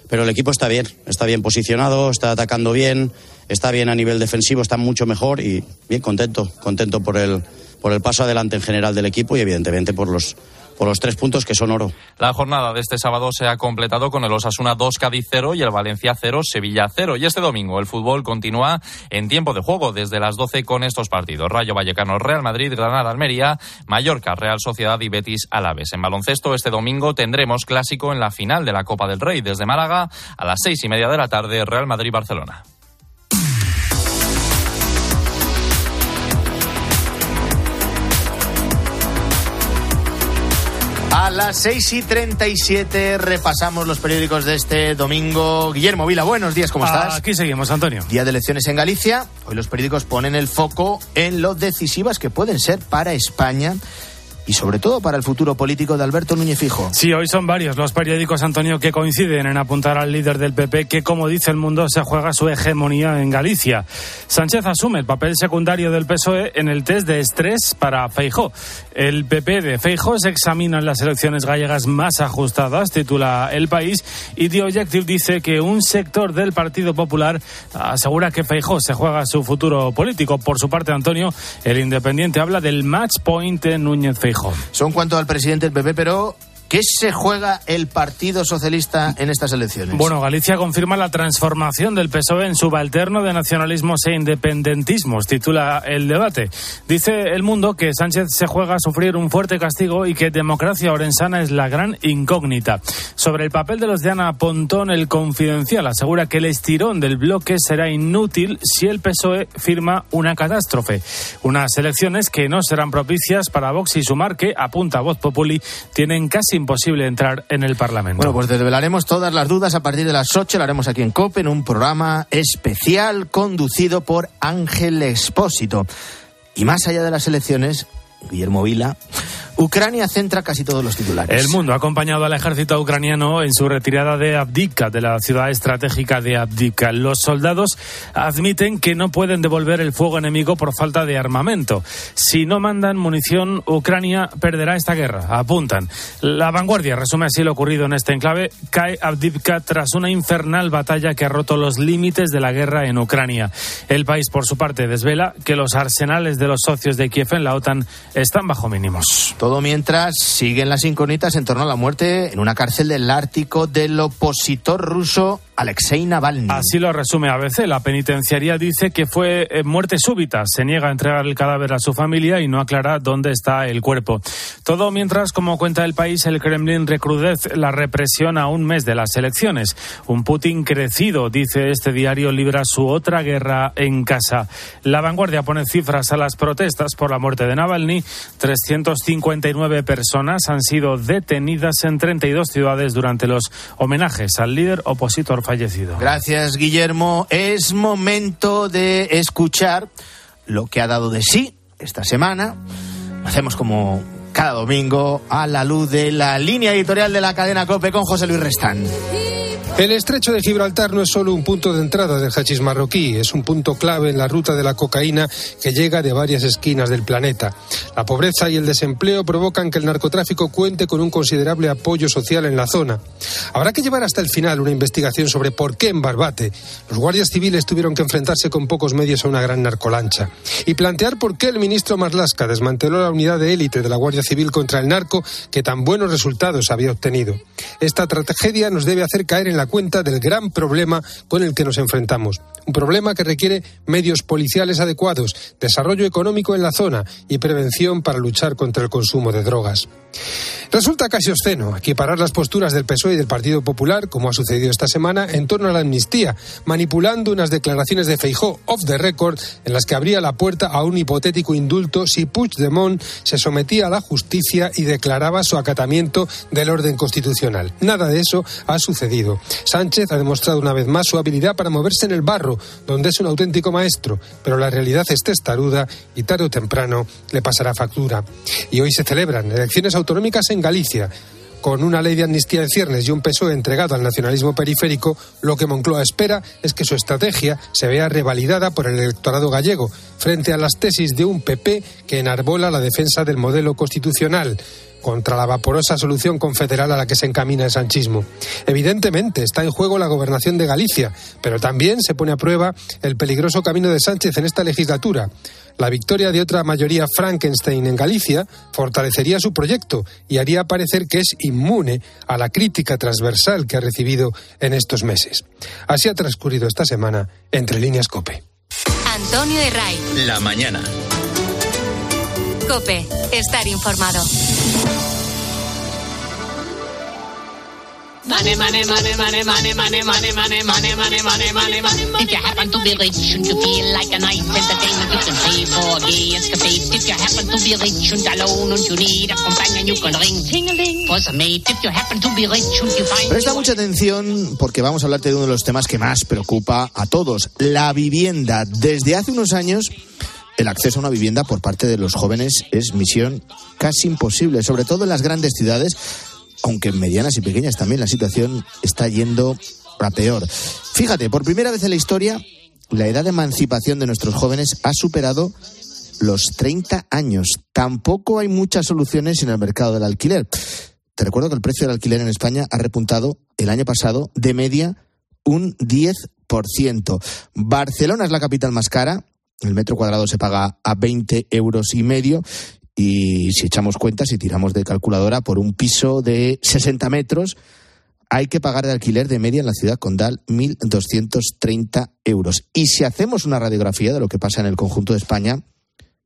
S27: Pero el equipo está bien, está bien posicionado, está atacando bien, está bien a nivel defensivo, está mucho mejor y bien contento, contento por el, por el paso adelante en general del equipo y evidentemente por los, por los tres puntos que son oro.
S26: La jornada de este sábado se ha completado con el Osasuna 2 Cádiz 0 y el Valencia 0 Sevilla 0. Y este domingo el fútbol continúa en tiempo de juego desde las 12 con estos partidos. Rayo Vallecano Real Madrid, Granada Almería, Mallorca Real Sociedad y Betis Alaves. En baloncesto este domingo tendremos clásico en la final de la Copa del Rey desde Málaga a las seis y media de la tarde Real Madrid
S1: A las 6 y 37 repasamos los periódicos de este domingo. Guillermo Vila, buenos días, ¿cómo estás?
S16: Aquí seguimos, Antonio.
S1: Día de elecciones en Galicia. Hoy los periódicos ponen el foco en lo decisivas que pueden ser para España y sobre todo para el futuro político de Alberto Núñez Fijo.
S16: Sí, hoy son varios los periódicos, Antonio, que coinciden en apuntar al líder del PP que, como dice el mundo, se juega su hegemonía en Galicia. Sánchez asume el papel secundario del PSOE en el test de estrés para Feijó. El PP de Feijó se examina en las elecciones gallegas más ajustadas, titula El País, y The Objective dice que un sector del Partido Popular asegura que Feijó se juega su futuro político. Por su parte, Antonio, el Independiente habla del match point en Núñez Feijó.
S1: Son cuanto al presidente del PP, pero ¿qué se juega el Partido Socialista en estas elecciones?
S16: Bueno, Galicia confirma la transformación del PSOE en subalterno de nacionalismos e independentismos, titula el debate. Dice El Mundo que Sánchez se juega a sufrir un fuerte castigo y que democracia orensana es la gran incógnita. Sobre el papel de los de Ana Pontón, el Confidencial asegura que el estirón del bloque será inútil si el PSOE firma una catástrofe. Unas elecciones que no serán propicias para Vox y Sumar, que, apunta Voz Populi, tienen casi imposible entrar en el Parlamento.
S1: Bueno, pues desvelaremos todas las dudas a partir de las 8. Lo haremos aquí en COPE en un programa especial conducido por Ángel Expósito. Y más allá de las elecciones, Guillermo Vila, Ucrania centra casi todos los titulares.
S16: El mundo ha acompañado al ejército ucraniano en su retirada de Abdika, de la ciudad estratégica de Abdika. Los soldados admiten que no pueden devolver el fuego enemigo por falta de armamento. Si no mandan munición, Ucrania perderá esta guerra, apuntan. La vanguardia resume así lo ocurrido en este enclave. Cae Abdika tras una infernal batalla que ha roto los límites de la guerra en Ucrania. El país, por su parte, desvela que los arsenales de los socios de Kiev en la OTAN están bajo mínimos.
S1: Todo mientras siguen las incógnitas en torno a la muerte en una cárcel del Ártico del opositor ruso Alexei Navalny.
S16: Así lo resume ABC. La penitenciaría dice que fue eh, muerte súbita. Se niega a entregar el cadáver a su familia y no aclara dónde está el cuerpo. Todo mientras, como cuenta el país, el Kremlin recrudece la represión a un mes de las elecciones. Un Putin crecido, dice este diario, libra su otra guerra en casa. La vanguardia pone cifras a las protestas por la muerte de Navalny. 359 personas han sido detenidas en 32 ciudades durante los homenajes al líder opositor fallecido.
S1: Gracias, Guillermo. Es momento de escuchar lo que ha dado de sí esta semana. Hacemos como cada domingo a la luz de la línea editorial de la cadena COPE con José Luis Restán.
S28: El estrecho de Gibraltar no es solo un punto de entrada del hachís marroquí, es un punto clave en la ruta de la cocaína que llega de varias esquinas del planeta. La pobreza y el desempleo provocan que el narcotráfico cuente con un considerable apoyo social en la zona. Habrá que llevar hasta el final una investigación sobre por qué en Barbate los guardias civiles tuvieron que enfrentarse con pocos medios a una gran narcolancha y plantear por qué el ministro Marlasca desmanteló la unidad de élite de la Guardia Civil contra el narco que tan buenos resultados había obtenido. Esta tragedia nos debe hacer caer en la cuenta del gran problema con el que nos enfrentamos. Un problema que requiere medios policiales adecuados, desarrollo económico en la zona y prevención para luchar contra el consumo de drogas. Resulta casi obsceno equiparar las posturas del PSOE y del Partido Popular, como ha sucedido esta semana, en torno a la amnistía, manipulando unas declaraciones de Feijó off the record en las que abría la puerta a un hipotético indulto si Puigdemont se sometía a la justicia y declaraba su acatamiento del orden constitucional. Nada de eso ha sucedido. Sánchez ha demostrado una vez más su habilidad para moverse en el barro, donde es un auténtico maestro, pero la realidad es testaruda y tarde o temprano le pasará factura. Y hoy se celebran elecciones autonómicas en Galicia. Con una ley de amnistía en ciernes y un PSOE entregado al nacionalismo periférico, lo que Moncloa espera es que su estrategia se vea revalidada por el electorado gallego, frente a las tesis de un PP que enarbola la defensa del modelo constitucional contra la vaporosa solución confederal a la que se encamina el sanchismo. Evidentemente está en juego la gobernación de Galicia, pero también se pone a prueba el peligroso camino de Sánchez en esta legislatura. La victoria de otra mayoría Frankenstein en Galicia fortalecería su proyecto y haría parecer que es inmune a la crítica transversal que ha recibido en estos meses. Así ha transcurrido esta semana entre líneas COPE.
S3: Antonio de Ray.
S2: La mañana.
S3: Cope. Estar informado.
S29: Money, money, money, money, money, money, money, money, money, money, money, money, money. If you happen to be rich and you feel like a nice entertainment, you can pay for a gay escapade. If you happen to be rich and alone and you need a companion, you can ring ting-a-ling for some mate. If you happen to be rich and you find
S1: Presta mucha atención porque vamos a hablarte de uno de los temas que más preocupa a todos, la vivienda. Desde hace unos años, el acceso a una vivienda por parte de los jóvenes es misión casi imposible, sobre todo en las grandes ciudades, aunque en medianas y pequeñas también la situación está yendo a peor. Fíjate, por primera vez en la historia, la edad de emancipación de nuestros jóvenes ha superado los 30 años. Tampoco hay muchas soluciones en el mercado del alquiler. Te recuerdo que el precio del alquiler en España ha repuntado el año pasado de media un 10%. Barcelona es la capital más cara. El metro cuadrado se paga a 20 euros y medio. Y si echamos cuentas y tiramos de calculadora por un piso de 60 metros, hay que pagar de alquiler de media en la ciudad condal 1.230 euros. Y si hacemos una radiografía de lo que pasa en el conjunto de España,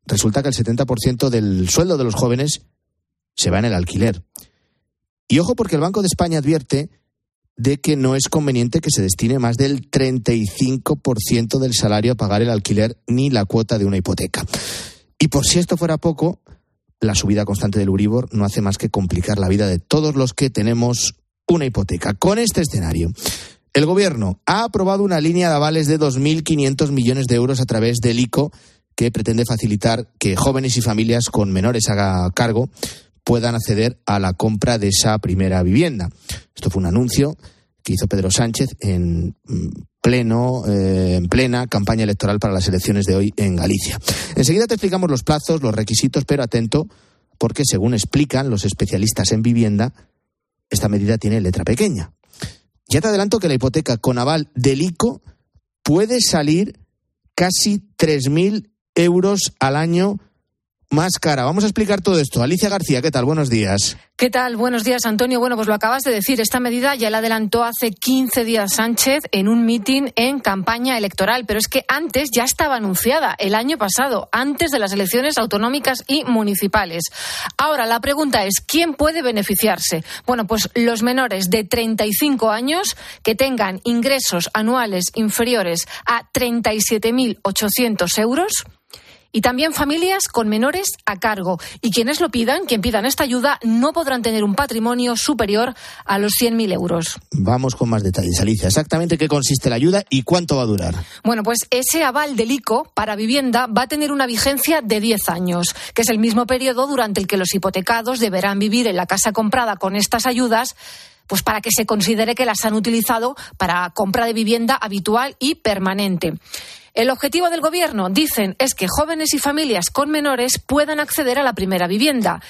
S1: resulta que el 70% del sueldo de los jóvenes se va en el alquiler. Y ojo porque el Banco de España advierte de que no es conveniente que se destine más del 35% del salario a pagar el alquiler ni la cuota de una hipoteca. Y por si esto fuera poco, la subida constante del Uribor no hace más que complicar la vida de todos los que tenemos una hipoteca. Con este escenario, el Gobierno ha aprobado una línea de avales de 2.500 millones de euros a través del ICO que pretende facilitar que jóvenes y familias con menores a cargo puedan acceder a la compra de esa primera vivienda. Esto fue un anuncio que hizo Pedro Sánchez en mm, pleno, eh, en plena campaña electoral para las elecciones de hoy en Galicia. Enseguida te explicamos los plazos, los requisitos, pero atento, porque según explican los especialistas en vivienda, esta medida tiene letra pequeña. Ya te adelanto que la hipoteca con aval del ICO puede salir casi 3.000 euros al año más cara. Vamos a explicar todo esto. Alicia García, ¿qué tal? Buenos días.
S30: ¿Qué tal? Buenos días, Antonio. Bueno, pues lo acabas de decir. Esta medida ya la adelantó hace 15 días Sánchez en un mitin en campaña electoral, pero es que antes ya estaba anunciada, el año pasado, antes de las elecciones autonómicas y municipales. Ahora, la pregunta es, ¿quién puede beneficiarse? Bueno, pues los menores de 35 años que tengan ingresos anuales inferiores a 37.800 euros y también familias con menores a cargo. Y quienes lo pidan, quien pidan esta ayuda, no podrán tener un patrimonio superior a los 100.000 euros.
S1: Vamos con más detalles, Alicia. Exactamente qué consiste la ayuda y cuánto va a durar.
S30: Bueno, pues ese aval del ICO para vivienda va a tener una vigencia de 10 años, que es el mismo periodo durante el que los hipotecados deberán vivir en la casa comprada con estas ayudas pues para que se considere que las han utilizado para compra de vivienda habitual y permanente. El objetivo del Gobierno, dicen, es que jóvenes y familias con menores puedan acceder a la primera vivienda.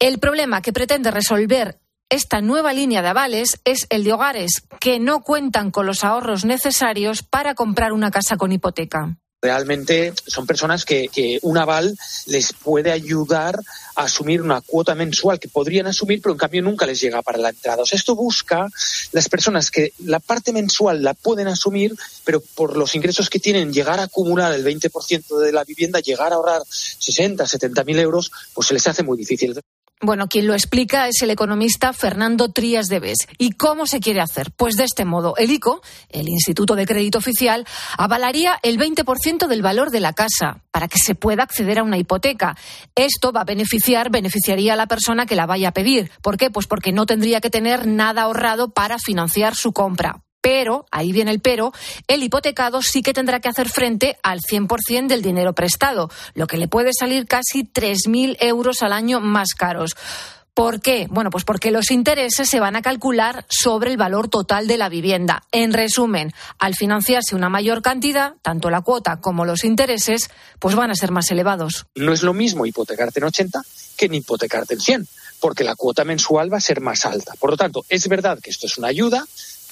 S30: El problema que pretende resolver esta nueva línea de avales es el de hogares que no cuentan con los ahorros necesarios para comprar una casa con hipoteca.
S31: Realmente son personas que, que, un aval les puede ayudar a asumir una cuota mensual que podrían asumir, pero en cambio nunca les llega para la entrada. O sea, esto busca las personas que la parte mensual la pueden asumir, pero por los ingresos que tienen, llegar a acumular el 20% de la vivienda, llegar a ahorrar 60, 70 mil euros, pues se les hace muy difícil.
S30: Bueno, quien lo explica es el economista Fernando Trías de Bes. ¿Y cómo se quiere hacer? Pues de este modo, el ICO, el Instituto de Crédito Oficial, avalaría el 20% del valor de la casa para que se pueda acceder a una hipoteca. Esto va a beneficiar, beneficiaría a la persona que la vaya a pedir. ¿Por qué? Pues porque no tendría que tener nada ahorrado para financiar su compra. Pero, ahí viene el pero, el hipotecado sí que tendrá que hacer frente al 100% del dinero prestado, lo que le puede salir casi 3.000 euros al año más caros. ¿Por qué? Bueno, pues porque los intereses se van a calcular sobre el valor total de la vivienda. En resumen, al financiarse una mayor cantidad, tanto la cuota como los intereses, pues van a ser más elevados.
S31: No es lo mismo hipotecarte en 80 que en hipotecarte en 100, porque la cuota mensual va a ser más alta. Por lo tanto, es verdad que esto es una ayuda,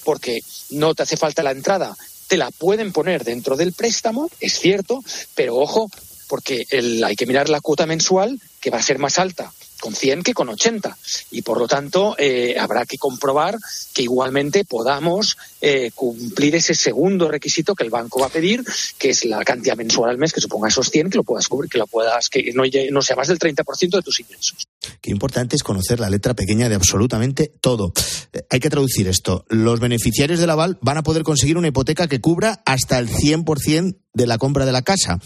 S31: porque no te hace falta la entrada, te la pueden poner dentro del préstamo, es cierto, pero ojo, porque hay que mirar la cuota mensual, que va a ser más alta con 100 que con 80. Y por lo tanto, eh, habrá que comprobar que igualmente podamos eh, cumplir ese segundo requisito que el banco va a pedir, que es la cantidad mensual al mes que suponga esos 100, que lo puedas cubrir, que lo puedas, que no, no sea más del 30% de tus ingresos.
S1: Qué importante es conocer la letra pequeña de absolutamente todo. Eh, hay que traducir esto. Los beneficiarios del aval van a poder conseguir una hipoteca que cubra hasta el 100% de la compra de la casa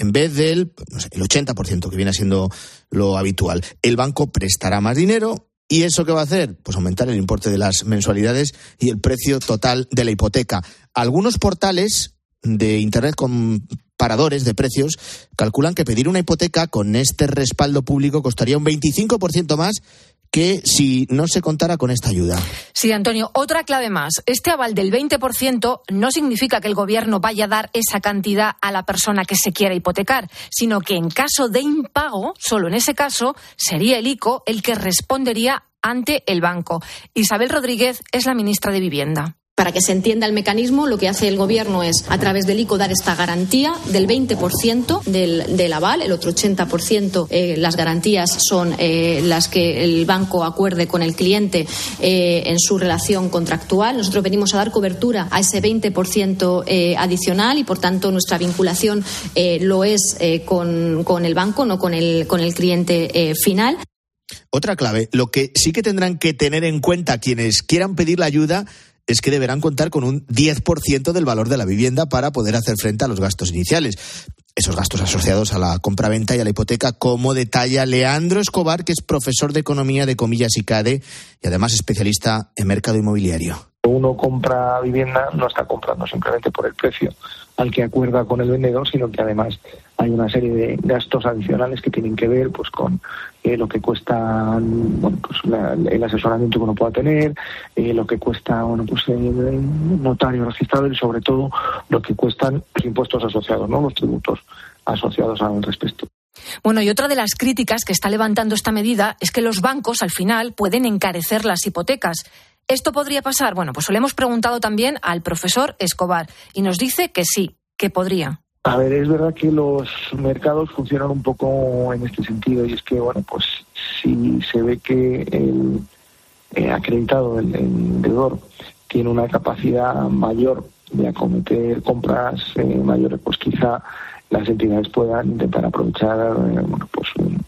S1: en vez del el 80% que viene siendo lo habitual. El banco prestará más dinero. ¿Y eso qué va a hacer? Pues aumentar el importe de las mensualidades y el precio total de la hipoteca. Algunos portales de Internet con paradores de precios calculan que pedir una hipoteca con este respaldo público costaría un 25% más que si no se contara con esta ayuda.
S30: Sí, Antonio, otra clave más. Este aval del 20% no significa que el gobierno vaya a dar esa cantidad a la persona que se quiera hipotecar, sino que en caso de impago, solo en ese caso, sería el ICO el que respondería ante el banco. Isabel Rodríguez es la ministra de Vivienda.
S32: Para que se entienda el mecanismo, lo que hace el Gobierno es, a través del ICO, dar esta garantía del 20% del, del aval. El otro 80%, eh, las garantías son eh, las que el banco acuerde con el cliente eh, en su relación contractual. Nosotros venimos a dar cobertura a ese 20% eh, adicional y, por tanto, nuestra vinculación lo es con, con, el banco, no con el, con el cliente final.
S1: Otra clave, lo que sí que tendrán que tener en cuenta quienes quieran pedir la ayuda es que deberán contar con un 10% del valor de la vivienda para poder hacer frente a los gastos iniciales. Esos gastos asociados a la compraventa y a la hipoteca, como detalla Leandro Escobar, que es profesor de economía de Comillas y CADE y además especialista en mercado inmobiliario.
S24: Uno compra vivienda, no está comprando simplemente por el precio al que acuerda con el vendedor, sino que además hay una serie de gastos adicionales que tienen que ver pues con eh, lo que cuesta pues, el asesoramiento que uno pueda tener, eh, lo que cuesta bueno, pues, el notario registrado y sobre todo lo que cuestan los impuestos asociados, ¿no? los tributos asociados al respecto.
S30: Bueno, y otra de las críticas que está levantando esta medida es que los bancos al final pueden encarecer las hipotecas. ¿Esto podría pasar? Bueno, pues lo hemos preguntado también al profesor Escobar y nos dice que sí, que podría.
S24: A ver, es verdad que los mercados funcionan un poco en este sentido y es que, bueno, pues si se ve que el eh, acreditado, el, el deudor, tiene una capacidad mayor de acometer compras eh, mayores, pues quizá las entidades puedan intentar aprovechar eh, bueno, pues un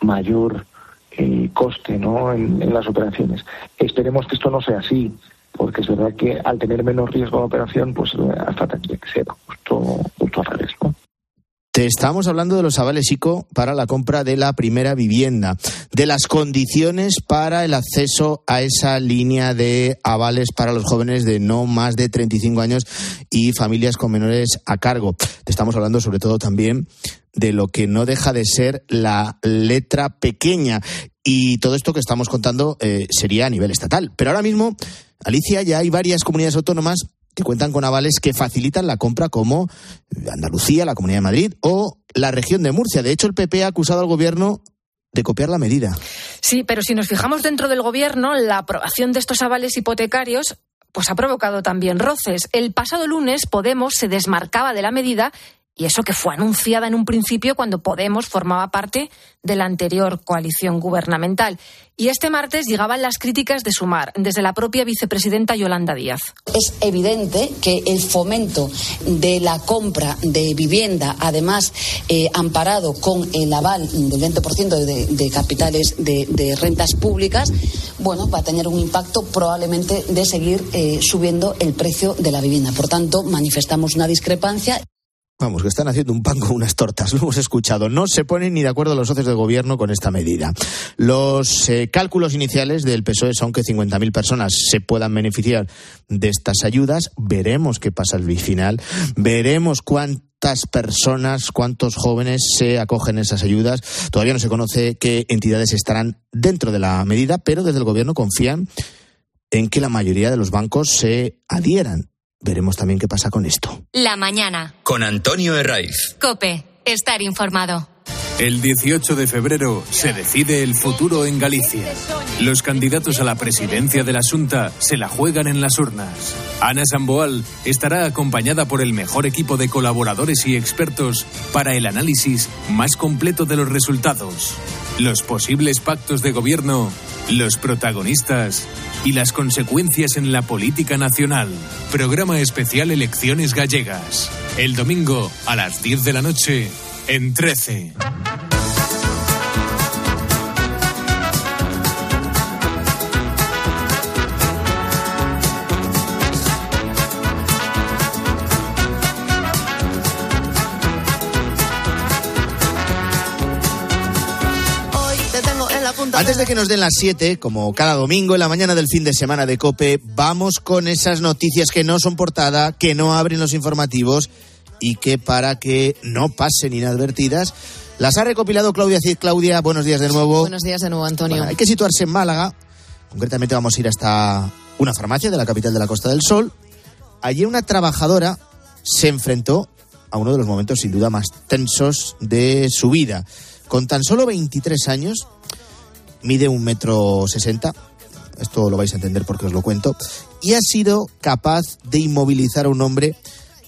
S24: mayor eh, coste ¿no? en las operaciones. Esperemos que esto no sea así, porque es verdad que al tener menos riesgo de operación, pues eh, hasta tendría que ser justo, justo al revés. ¿no?
S1: Te estamos hablando de los avales ICO para la compra de la primera vivienda, de las condiciones para el acceso a esa línea de avales para los jóvenes de no más de 35 años y familias con menores a cargo. Te estamos hablando sobre todo también de lo que no deja de ser la letra pequeña. Y todo esto que estamos contando eh, sería a nivel estatal. Pero ahora mismo, Alicia, ya hay varias comunidades autónomas que cuentan con avales que facilitan la compra como Andalucía, la Comunidad de Madrid o la región de Murcia. De hecho, el PP ha acusado al gobierno de copiar la medida.
S30: Sí, pero si nos fijamos dentro del gobierno, la aprobación de estos avales hipotecarios pues ha provocado también roces. El pasado lunes Podemos se desmarcaba de la medida y eso que fue anunciada en un principio cuando Podemos formaba parte de la anterior coalición gubernamental. Y este martes llegaban las críticas de Sumar, desde la propia vicepresidenta Yolanda Díaz.
S33: Es evidente que el fomento de la compra de vivienda, además eh, amparado con el aval del 20% de, de capitales de, rentas públicas, bueno, va a tener un impacto probablemente de seguir eh, subiendo el precio de la vivienda. Por tanto, manifestamos una discrepancia.
S1: Vamos, que están haciendo un pan con unas tortas, lo hemos escuchado. No se ponen ni de acuerdo los socios del gobierno con esta medida. Los eh, cálculos iniciales del PSOE son que 50.000 personas se puedan beneficiar de estas ayudas. Veremos qué pasa al final. Veremos cuántas personas, cuántos jóvenes se acogen a esas ayudas. Todavía no se conoce qué entidades estarán dentro de la medida, pero desde el gobierno confían en que la mayoría de los bancos se adhieran. Veremos también qué pasa con esto.
S3: La mañana.
S2: Con Antonio Herraiz.
S3: Cope, estar informado.
S34: El 18 de febrero se decide el futuro en Galicia. Los candidatos a la presidencia de la Junta se la juegan en las urnas. Ana Samboal estará acompañada por el mejor equipo de colaboradores y expertos para el análisis más completo de los resultados, los posibles pactos de gobierno, los protagonistas y las consecuencias en la política nacional. Programa especial Elecciones Gallegas. El domingo a las 10 de la noche en 13.
S1: Antes de que nos den las 7, como cada domingo en la mañana del fin de semana de Cope, vamos con esas noticias que no son portada, que no abren los informativos y que para que no pasen inadvertidas, las ha recopilado Claudia Cid. Claudia, buenos días de nuevo.
S5: Buenos días de nuevo, Antonio.
S1: Bueno, hay que situarse en Málaga. Concretamente vamos a ir hasta una farmacia de la capital de la Costa del Sol. Allí una trabajadora se enfrentó a uno de los momentos sin duda más tensos de su vida. Con tan solo 23 años, mide un metro sesenta, esto lo vais a entender porque os lo cuento, y ha sido capaz de inmovilizar a un hombre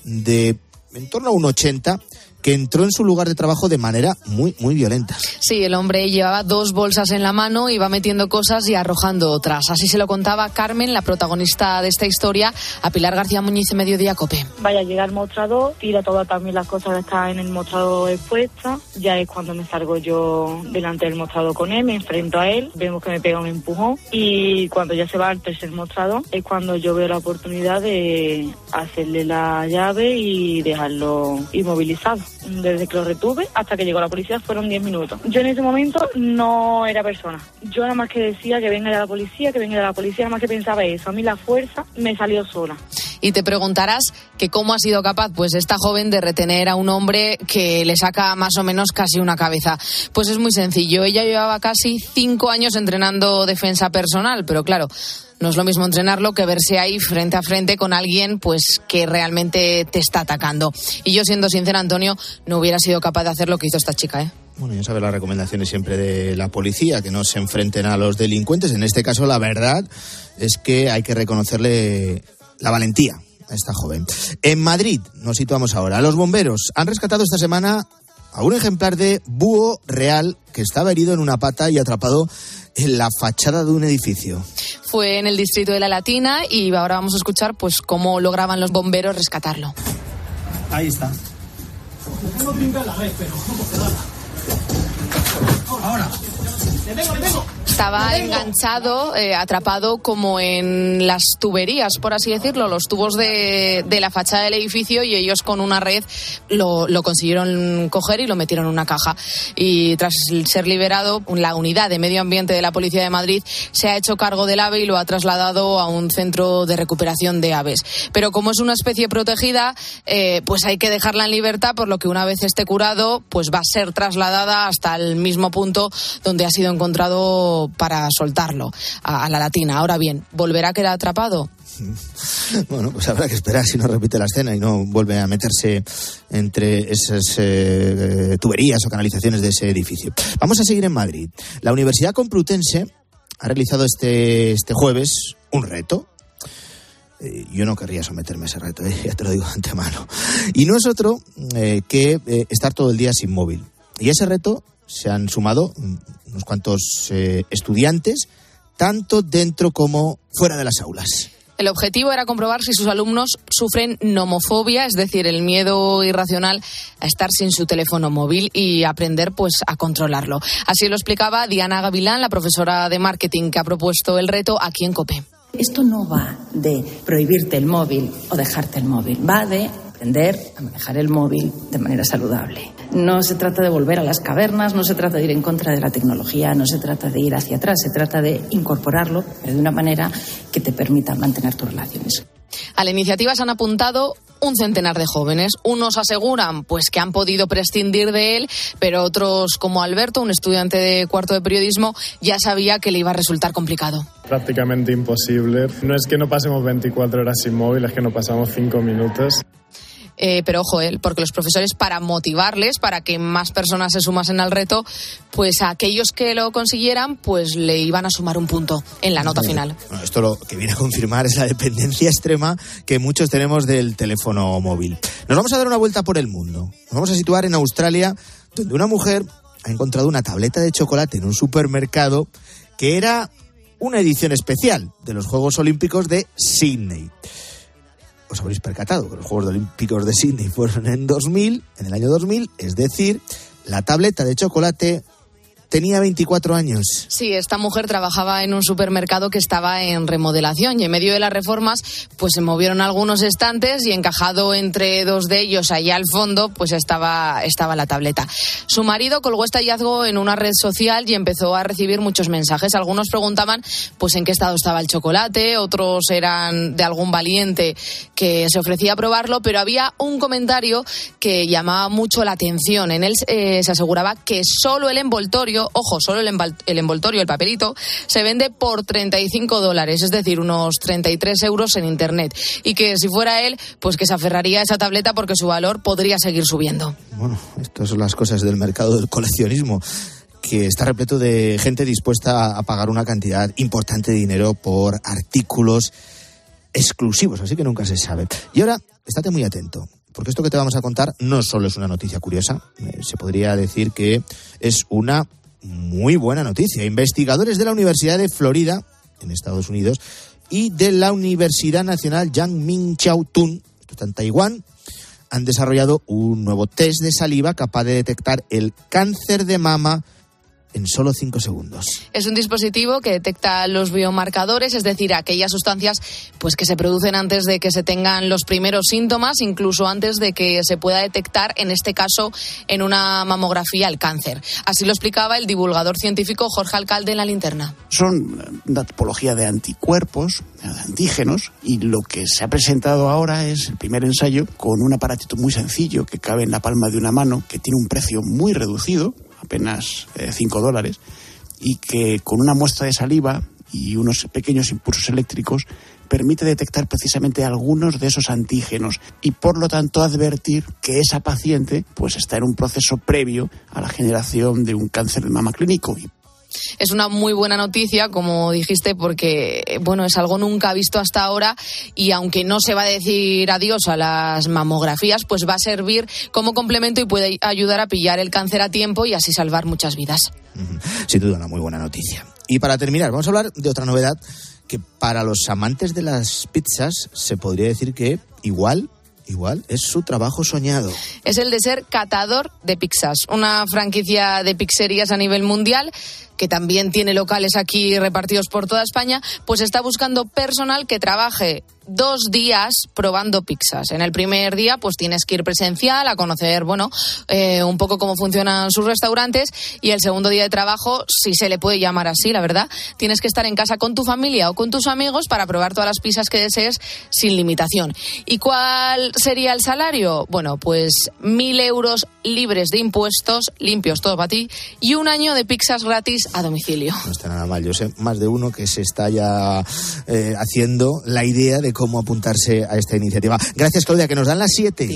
S1: de en torno a un 80 que entró en su lugar de trabajo de manera muy, muy violenta.
S5: Sí, el hombre llevaba dos bolsas en la mano, iba metiendo cosas y arrojando otras. Así se lo contaba Carmen, la protagonista de esta historia, a Pilar García Muñiz Mediodía Cope.
S35: Vaya, llega al mostrador, tira todas también las cosas que están en el mostrador expuestas. Ya es cuando me salgo yo delante del mostrador con él, me enfrento a él, vemos que me pega un empujón y cuando ya se va al tercer mostrador es cuando yo veo la oportunidad de hacerle la llave y dejarlo inmovilizado desde que lo retuve hasta que llegó la policía fueron 10 minutos. Yo en ese momento no era persona. Yo nada más que decía que venga la policía, que venga la policía, nada más que pensaba eso. A mí la fuerza me salió sola.
S5: Y te preguntarás que cómo ha sido capaz, pues esta joven, de retener a un hombre que le saca más o menos casi una cabeza. Pues es muy sencillo. Ella llevaba casi cinco años entrenando defensa personal, pero claro, no es lo mismo entrenarlo que verse ahí frente a frente con alguien pues que realmente te está atacando. Y yo siendo sincera, Antonio, no hubiera sido capaz de hacer lo que hizo esta chica, ¿eh?
S1: Bueno, ya sabes las recomendaciones siempre de la policía, que no se enfrenten a los delincuentes. En este caso, la verdad es que hay que reconocerle la valentía esta joven. En Madrid, nos situamos ahora. Los bomberos han rescatado esta semana a un ejemplar de búho real que estaba herido en una pata y atrapado en la fachada de un edificio.
S5: Fue en el distrito de La Latina y ahora vamos a escuchar pues cómo lograban los bomberos rescatarlo.
S36: Ahí está.
S37: Tengo que la red, pero no puedo nada.
S36: Ahora.
S5: Estaba enganchado, eh, atrapado como en las tuberías, por así decirlo, los tubos de, de la fachada del edificio y ellos con una red lo, lo, consiguieron coger y lo metieron en una caja. Y tras ser liberado, la unidad de medio ambiente de la Policía de Madrid se ha hecho cargo del ave y lo ha trasladado a un centro de recuperación de aves. Pero como es una especie protegida, eh, pues hay que dejarla en libertad, por lo que una vez esté curado, pues va a ser trasladada hasta el mismo punto donde ha sido encontrado para soltarlo a, la latina. Ahora bien, ¿volverá a quedar atrapado?
S1: Bueno, pues habrá que esperar si no repite la escena y no vuelve a meterse entre esas eh, tuberías o canalizaciones de ese edificio. Vamos a seguir en Madrid. La Universidad Complutense ha realizado este, este jueves un reto. Eh, yo no querría someterme a ese reto, eh, ya te lo digo de antemano. Y no es otro eh, que estar todo el día sin móvil. Y ese reto se han sumado unos cuantos eh, estudiantes, tanto dentro como fuera de las aulas.
S5: El objetivo era comprobar si sus alumnos sufren nomofobia, es decir, el miedo irracional a estar sin su teléfono móvil y aprender pues a controlarlo. Así lo explicaba Diana Gavilán, la profesora de marketing que ha propuesto el reto aquí en COPE.
S38: Esto no va de prohibirte el móvil o dejarte el móvil, va de aprender a manejar el móvil de manera saludable. No se trata de volver a las cavernas, no se trata de ir en contra de la tecnología, no se trata de ir hacia atrás, se trata de incorporarlo, pero de una manera que te permita mantener tus relaciones.
S5: A la iniciativa se han apuntado un centenar de jóvenes. Unos aseguran pues que han podido prescindir de él, pero otros como Alberto, un estudiante de cuarto de periodismo, ya sabía que le iba a resultar complicado.
S39: Prácticamente imposible. No es que no pasemos 24 horas sin móvil, es que no pasamos 5 minutos.
S5: Eh, pero ojo, eh, porque los profesores, para motivarles, para que más personas se sumasen al reto, pues a aquellos que lo consiguieran, pues le iban a sumar un punto en la nota final.
S1: Bueno, esto lo que viene a confirmar es la dependencia extrema que muchos tenemos del teléfono móvil. Nos vamos a dar una vuelta por el mundo. Nos vamos a situar en Australia, donde una mujer ha encontrado una tableta de chocolate en un supermercado que era una edición especial de los Juegos Olímpicos de Sydney os habréis percatado que los Juegos Olímpicos de Sydney fueron en 2000, en el año 2000, es decir, la tableta de chocolate tenía 24 años.
S5: Sí, esta mujer trabajaba en un supermercado que estaba en remodelación y en medio de las reformas pues se movieron algunos estantes y encajado entre dos de ellos allá al fondo pues estaba, estaba la tableta. Su marido colgó este hallazgo en una red social y empezó a recibir muchos mensajes. Algunos preguntaban pues en qué estado estaba el chocolate, otros eran de algún valiente que se ofrecía a probarlo, pero había un comentario que llamaba mucho la atención. En él eh, se aseguraba que solo el envoltorio ojo, solo el, envoltorio, el papelito, se vende por 35 dólares, es decir, unos 33 euros en Internet. Y que si fuera él, pues que se aferraría a esa tableta porque su valor podría seguir subiendo.
S1: Bueno, estas son las cosas del mercado del coleccionismo que está repleto de gente dispuesta a pagar una cantidad importante de dinero por artículos exclusivos, así que nunca se sabe. Y ahora, estate muy atento, porque esto que te vamos a contar no solo es una noticia curiosa, eh, se podría decir que es una muy buena noticia. Investigadores de la Universidad de Florida, en Estados Unidos, y de la Universidad Nacional Yang Chiao Tun, esto está en Taiwán, han desarrollado un nuevo test de saliva capaz de detectar el cáncer de mama en solo cinco segundos.
S5: Es un dispositivo que detecta los biomarcadores, es decir, aquellas sustancias pues que se producen antes de que se tengan los primeros síntomas, incluso antes de que se pueda detectar, en este caso, en una mamografía el cáncer. Así lo explicaba el divulgador científico Jorge Alcalde en la linterna.
S40: Son una tipología de anticuerpos, de antígenos, y lo que se ha presentado ahora es el primer ensayo con un aparatito muy sencillo que cabe en la palma de una mano, que tiene un precio muy reducido, apenas 5 eh, dólares, y que con una muestra de saliva y unos pequeños impulsos eléctricos permite detectar precisamente algunos de esos antígenos y por lo tanto advertir que esa paciente pues está en un proceso previo a la generación de un cáncer de mama clínico
S5: es una muy buena noticia, como dijiste, porque bueno, es algo nunca visto hasta ahora y aunque no se va a decir adiós a las mamografías, pues va a servir como complemento y puede ayudar a pillar el cáncer a tiempo y así salvar muchas vidas.
S1: Sin duda, una muy buena noticia. Y para terminar, vamos a hablar de otra novedad que para los amantes de las pizzas se podría decir que igual igual es su trabajo soñado.
S5: Es el de ser catador de pizzas, una franquicia de pizzerías a nivel mundial que también tiene locales aquí repartidos por toda España, pues está buscando personal que trabaje dos días probando pizzas. En el primer día, pues tienes que ir presencial a conocer, bueno, eh, un poco cómo funcionan sus restaurantes. Y el segundo día de trabajo, si se le puede llamar así, la verdad, tienes que estar en casa con tu familia o con tus amigos para probar todas las pizzas que desees sin limitación. ¿Y cuál sería el salario? Bueno, pues mil euros libres de impuestos, limpios todo para ti, y un año de pizzas gratis a domicilio.
S1: No está nada mal. Yo sé más de uno que se está ya eh, haciendo la idea de cómo apuntarse a esta iniciativa. Gracias, Claudia, que nos dan las siete.